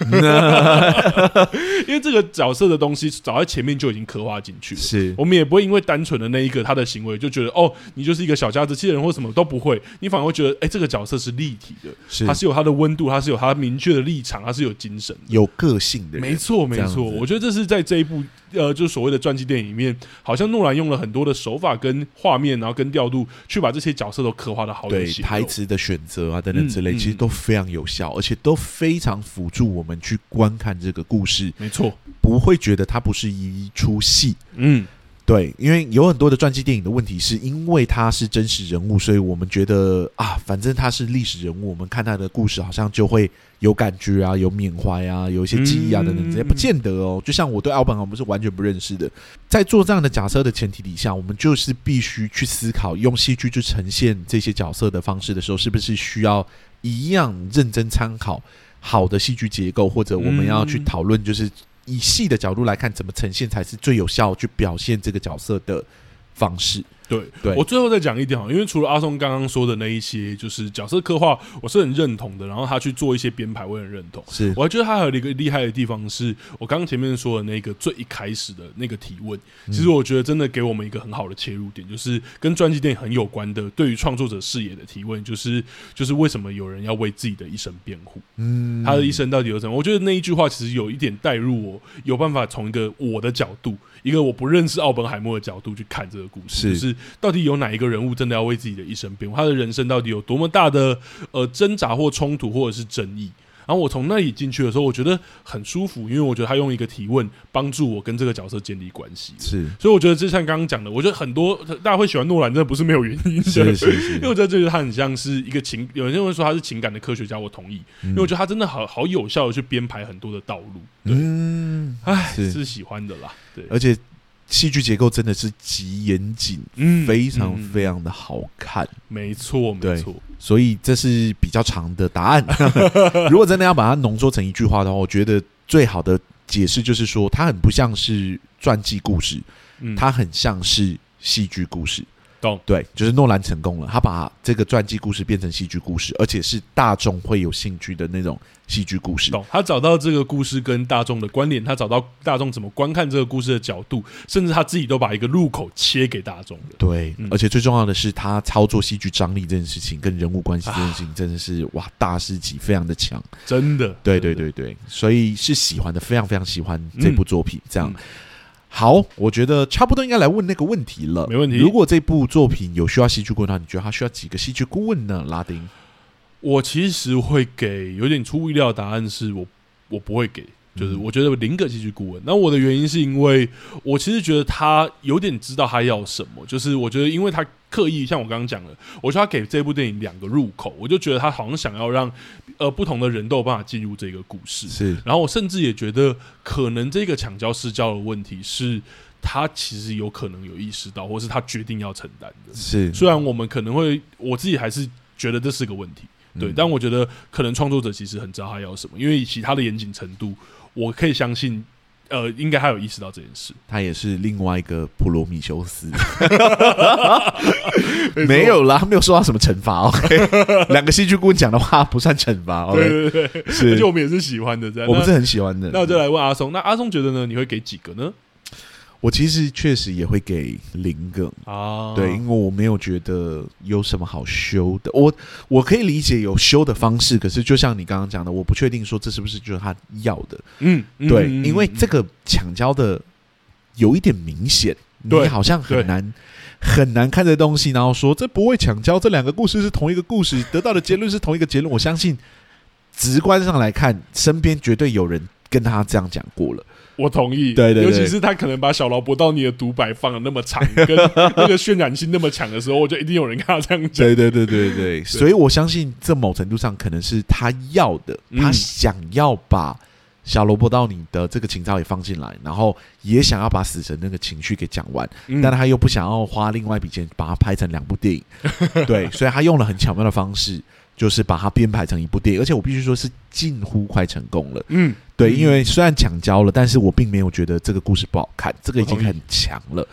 因为这个角色。这个东西早在前面就已经刻画进去了，是。我们也不会因为单纯的那一个他的行为就觉得哦，你就是一个小家子气的人或什么都不会，你反而会觉得哎，这个角色是立体的，是。他是有他的温度，他是有他明确的立场，他是有精神、有个性的人。没错，没错，我觉得这是在这一部呃，就是所谓的传记电影里面，好像诺兰用了很多的手法跟画面，然后跟调度去把这些角色都刻画的好有戏，台词的选择啊等等之类，其实都非常有效，而且都非常辅助我们去观看这个故事。没错，不会。会觉得它不是一出戏，嗯，对，因为有很多的传记电影的问题，是因为他是真实人物，所以我们觉得啊，反正他是历史人物，我们看他的故事好像就会有感觉啊，有缅怀啊，有一些记忆啊等等这些，不见得哦。就像我对奥本海默是完全不认识的，在做这样的假设的前提底下，我们就是必须去思考，用戏剧去呈现这些角色的方式的时候，是不是需要一样认真参考好的戏剧结构，或者我们要去讨论就是。以戏的角度来看，怎么呈现才是最有效去表现这个角色的方式？对，对我最后再讲一点哈，因为除了阿松刚刚说的那一些，就是角色刻画，我是很认同的。然后他去做一些编排，我也很认同。是，我还觉得他还有一个厉害的地方，是我刚刚前面说的那个最一开始的那个提问。其实我觉得真的给我们一个很好的切入点，就是跟传记电影很有关的，对于创作者视野的提问，就是就是为什么有人要为自己的一生辩护？嗯，他的一生到底有什么？我觉得那一句话其实有一点带入我，有办法从一个我的角度。一个我不认识奥本海默的角度去看这个故事，是就是到底有哪一个人物真的要为自己的一生辩护？他的人生到底有多么大的呃挣扎或冲突或者是争议？然后我从那里进去的时候，我觉得很舒服，因为我觉得他用一个提问帮助我跟这个角色建立关系。是，所以我觉得就像刚刚讲的，我觉得很多大家会喜欢诺兰，真的不是没有原因的。是是是，因为我觉得这个他很像是一个情，有人会说他是情感的科学家，我同意。嗯、因为我觉得他真的好好有效的去编排很多的道路。嗯，哎，是喜欢的啦。对，而且。戏剧结构真的是极严谨，嗯，非常非常的好看，没错，没错，所以这是比较长的答案。如果真的要把它浓缩成一句话的话，我觉得最好的解释就是说，它很不像是传记故事，嗯，它很像是戏剧故事。懂对，就是诺兰成功了，他把这个传记故事变成戏剧故事，而且是大众会有兴趣的那种戏剧故事。懂，他找到这个故事跟大众的关联，他找到大众怎么观看这个故事的角度，甚至他自己都把一个入口切给大众的。对，嗯、而且最重要的是，他操作戏剧张力这件事情跟人物关系这件事情，真的是、啊、哇，大师级，非常的强，真的。对对对对，所以是喜欢的，非常非常喜欢这部作品，嗯、这样。嗯好，我觉得差不多应该来问那个问题了。没问题。如果这部作品有需要戏剧顾问的话，你觉得他需要几个戏剧顾问呢？拉丁，我其实会给有点出乎意料的答案，是我我不会给，就是我觉得林格继续顾问。那我的原因是因为我其实觉得他有点知道他要什么，就是我觉得因为他刻意像我刚刚讲的，我说他给这部电影两个入口，我就觉得他好像想要让呃不同的人都有办法进入这个故事。是，然后我甚至也觉得可能这个抢教失教的问题是他其实有可能有意识到，或是他决定要承担的。是，虽然我们可能会，我自己还是觉得这是个问题。对，嗯、但我觉得可能创作者其实很知道他要什么，因为以其他的严谨程度，我可以相信，呃，应该他有意识到这件事。他也是另外一个普罗米修斯，没有啦，他没有受到什么惩罚。OK，两个戏剧顾问讲的话不算惩罚。OK，对对对，是，而且我们也是喜欢的，这样，我们是很喜欢的。那我就来问阿松，那阿松觉得呢？你会给几个呢？我其实确实也会给零梗啊，对，因为我没有觉得有什么好修的。我我可以理解有修的方式，可是就像你刚刚讲的，我不确定说这是不是就是他要的。嗯，对，嗯、因为这个抢交的有一点明显，你好像很难很难看这东西，然后说这不会抢交，这两个故事是同一个故事，得到的结论是同一个结论。我相信直观上来看，身边绝对有人跟他这样讲过了。我同意，对对对，尤其是他可能把小劳勃到你的独白放的那么长，跟那个渲染性那么强的时候，我就一定有人跟他这样讲。对对对对对，所以我相信这某程度上可能是他要的，他想要把小萝卜到你的这个情操也放进来，然后也想要把死神那个情绪给讲完，但他又不想要花另外一笔钱把它拍成两部电影，对，所以他用了很巧妙的方式。就是把它编排成一部电影，而且我必须说是近乎快成功了。嗯，对，因为虽然抢焦了，但是我并没有觉得这个故事不好看，这个已经很强了。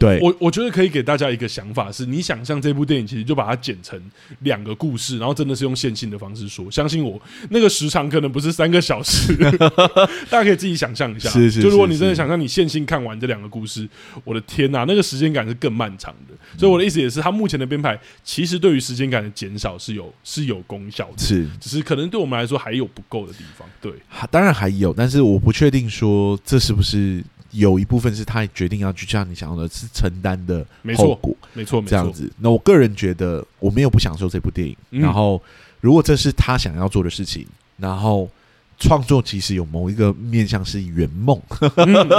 对，我我觉得可以给大家一个想法是，你想象这部电影其实就把它剪成两个故事，然后真的是用线性的方式说。相信我，那个时长可能不是三个小时，大家可以自己想象一下。是是，是是，就如果你真的想象你线性看完这两个故事，我的天哪，那个时间感是更漫长的。所以我的意思也是，它目前的编排其实对于时间感的减少是有是有功效的，是，只是可能对我们来说还有不够的地方。对，当然还有，但是我不确定说这是不是。有一部分是他决定要去像你想要的，是承担的后果，没错，没错这样子。那我个人觉得，我没有不享受这部电影。嗯、然后，如果这是他想要做的事情，然后创作其实有某一个面向是圆梦，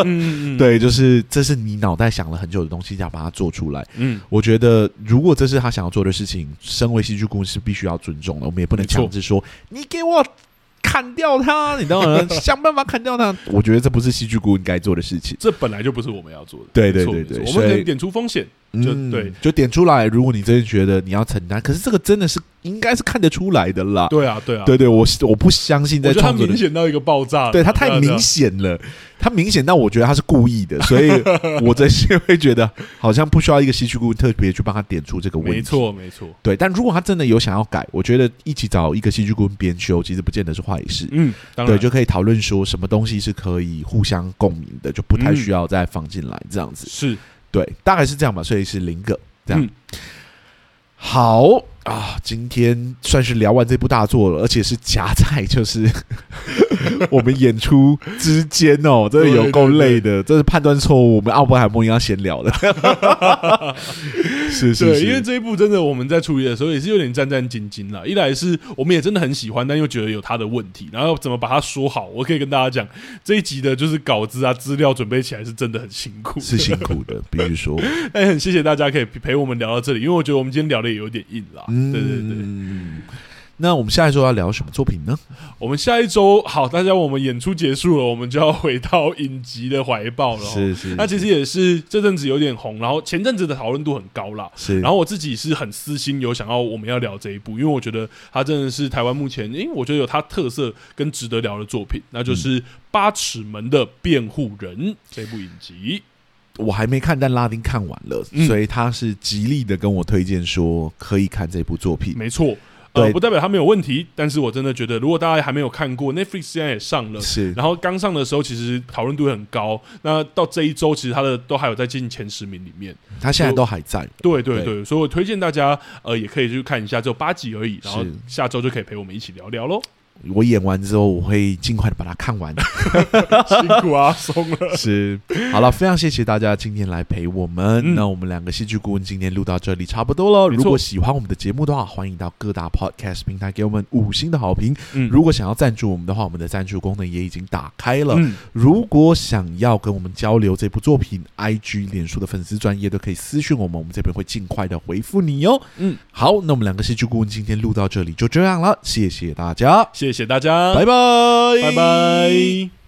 嗯、对，就是这是你脑袋想了很久的东西，要把它做出来。嗯，我觉得如果这是他想要做的事情，身为戏剧公司必须要尊重的。我们也不能强制说你给我。砍掉他，你当然 想办法砍掉他。我觉得这不是戏剧顾问该做的事情，这本来就不是我们要做的。对对对对，我们可以点出风险。就对，就点出来。如果你真的觉得你要承担，可是这个真的是应该是看得出来的啦。对啊，对啊，对对，我我不相信在创作明显到一个爆炸，对他太明显了，他明显到我觉得他是故意的，所以 我真心会觉得好像不需要一个戏剧顾问特别去帮他点出这个问题。没错，没错。对，但如果他真的有想要改，我觉得一起找一个戏剧顾问编修，其实不见得是坏事。嗯，对，就可以讨论说什么东西是可以互相共鸣的，就不太需要再放进来这样子。是对，大概是这样吧。所以是零个。这样，嗯、好啊！今天算是聊完这部大作了，而且是夹在就是 我们演出之间哦，真的有够累的。这是判断错误，我们奥本海默应该闲聊的。是是是，对，因为这一部真的我们在处理的时候也是有点战战兢兢啦。一来是我们也真的很喜欢，但又觉得有他的问题，然后怎么把它说好？我可以跟大家讲，这一集的就是稿子啊、资料准备起来是真的很辛苦，是辛苦的，必须说。但很谢谢大家可以陪我们聊到这里，因为我觉得我们今天聊的也有点硬啦。嗯、对对对。那我们下一周要聊什么作品呢？我们下一周好，大家我们演出结束了，我们就要回到影集的怀抱了。是是，是，那其实也是这阵子有点红，然后前阵子的讨论度很高啦。是，然后我自己是很私心有想要我们要聊这一部，因为我觉得它真的是台湾目前，因为我觉得有它特色跟值得聊的作品，那就是《八尺门的辩护人》这部影集。我还没看，但拉丁看完了，嗯、所以他是极力的跟我推荐说可以看这部作品。没错。呃，不代表他没有问题，但是我真的觉得，如果大家还没有看过，Netflix 现在也上了，是，然后刚上的时候其实讨论度很高，那到这一周其实他的都还有在进前十名里面，他现在都还在，对对对，对所以我推荐大家呃也可以去看一下，只有八集而已，然后下周就可以陪我们一起聊聊喽。我演完之后，我会尽快的把它看完。辛苦阿，松了。是，好了，非常谢谢大家今天来陪我们。嗯、那我们两个戏剧顾问今天录到这里差不多了。如果喜欢我们的节目的话，欢迎到各大 podcast 平台给我们五星的好评。嗯，如果想要赞助我们的话，我们的赞助功能也已经打开了。嗯，如果想要跟我们交流这部作品，IG、脸书的粉丝专业都可以私讯我们，我们这边会尽快的回复你哟。嗯，好，那我们两个戏剧顾问今天录到这里就这样了，谢谢大家，谢谢大家，拜拜，拜拜。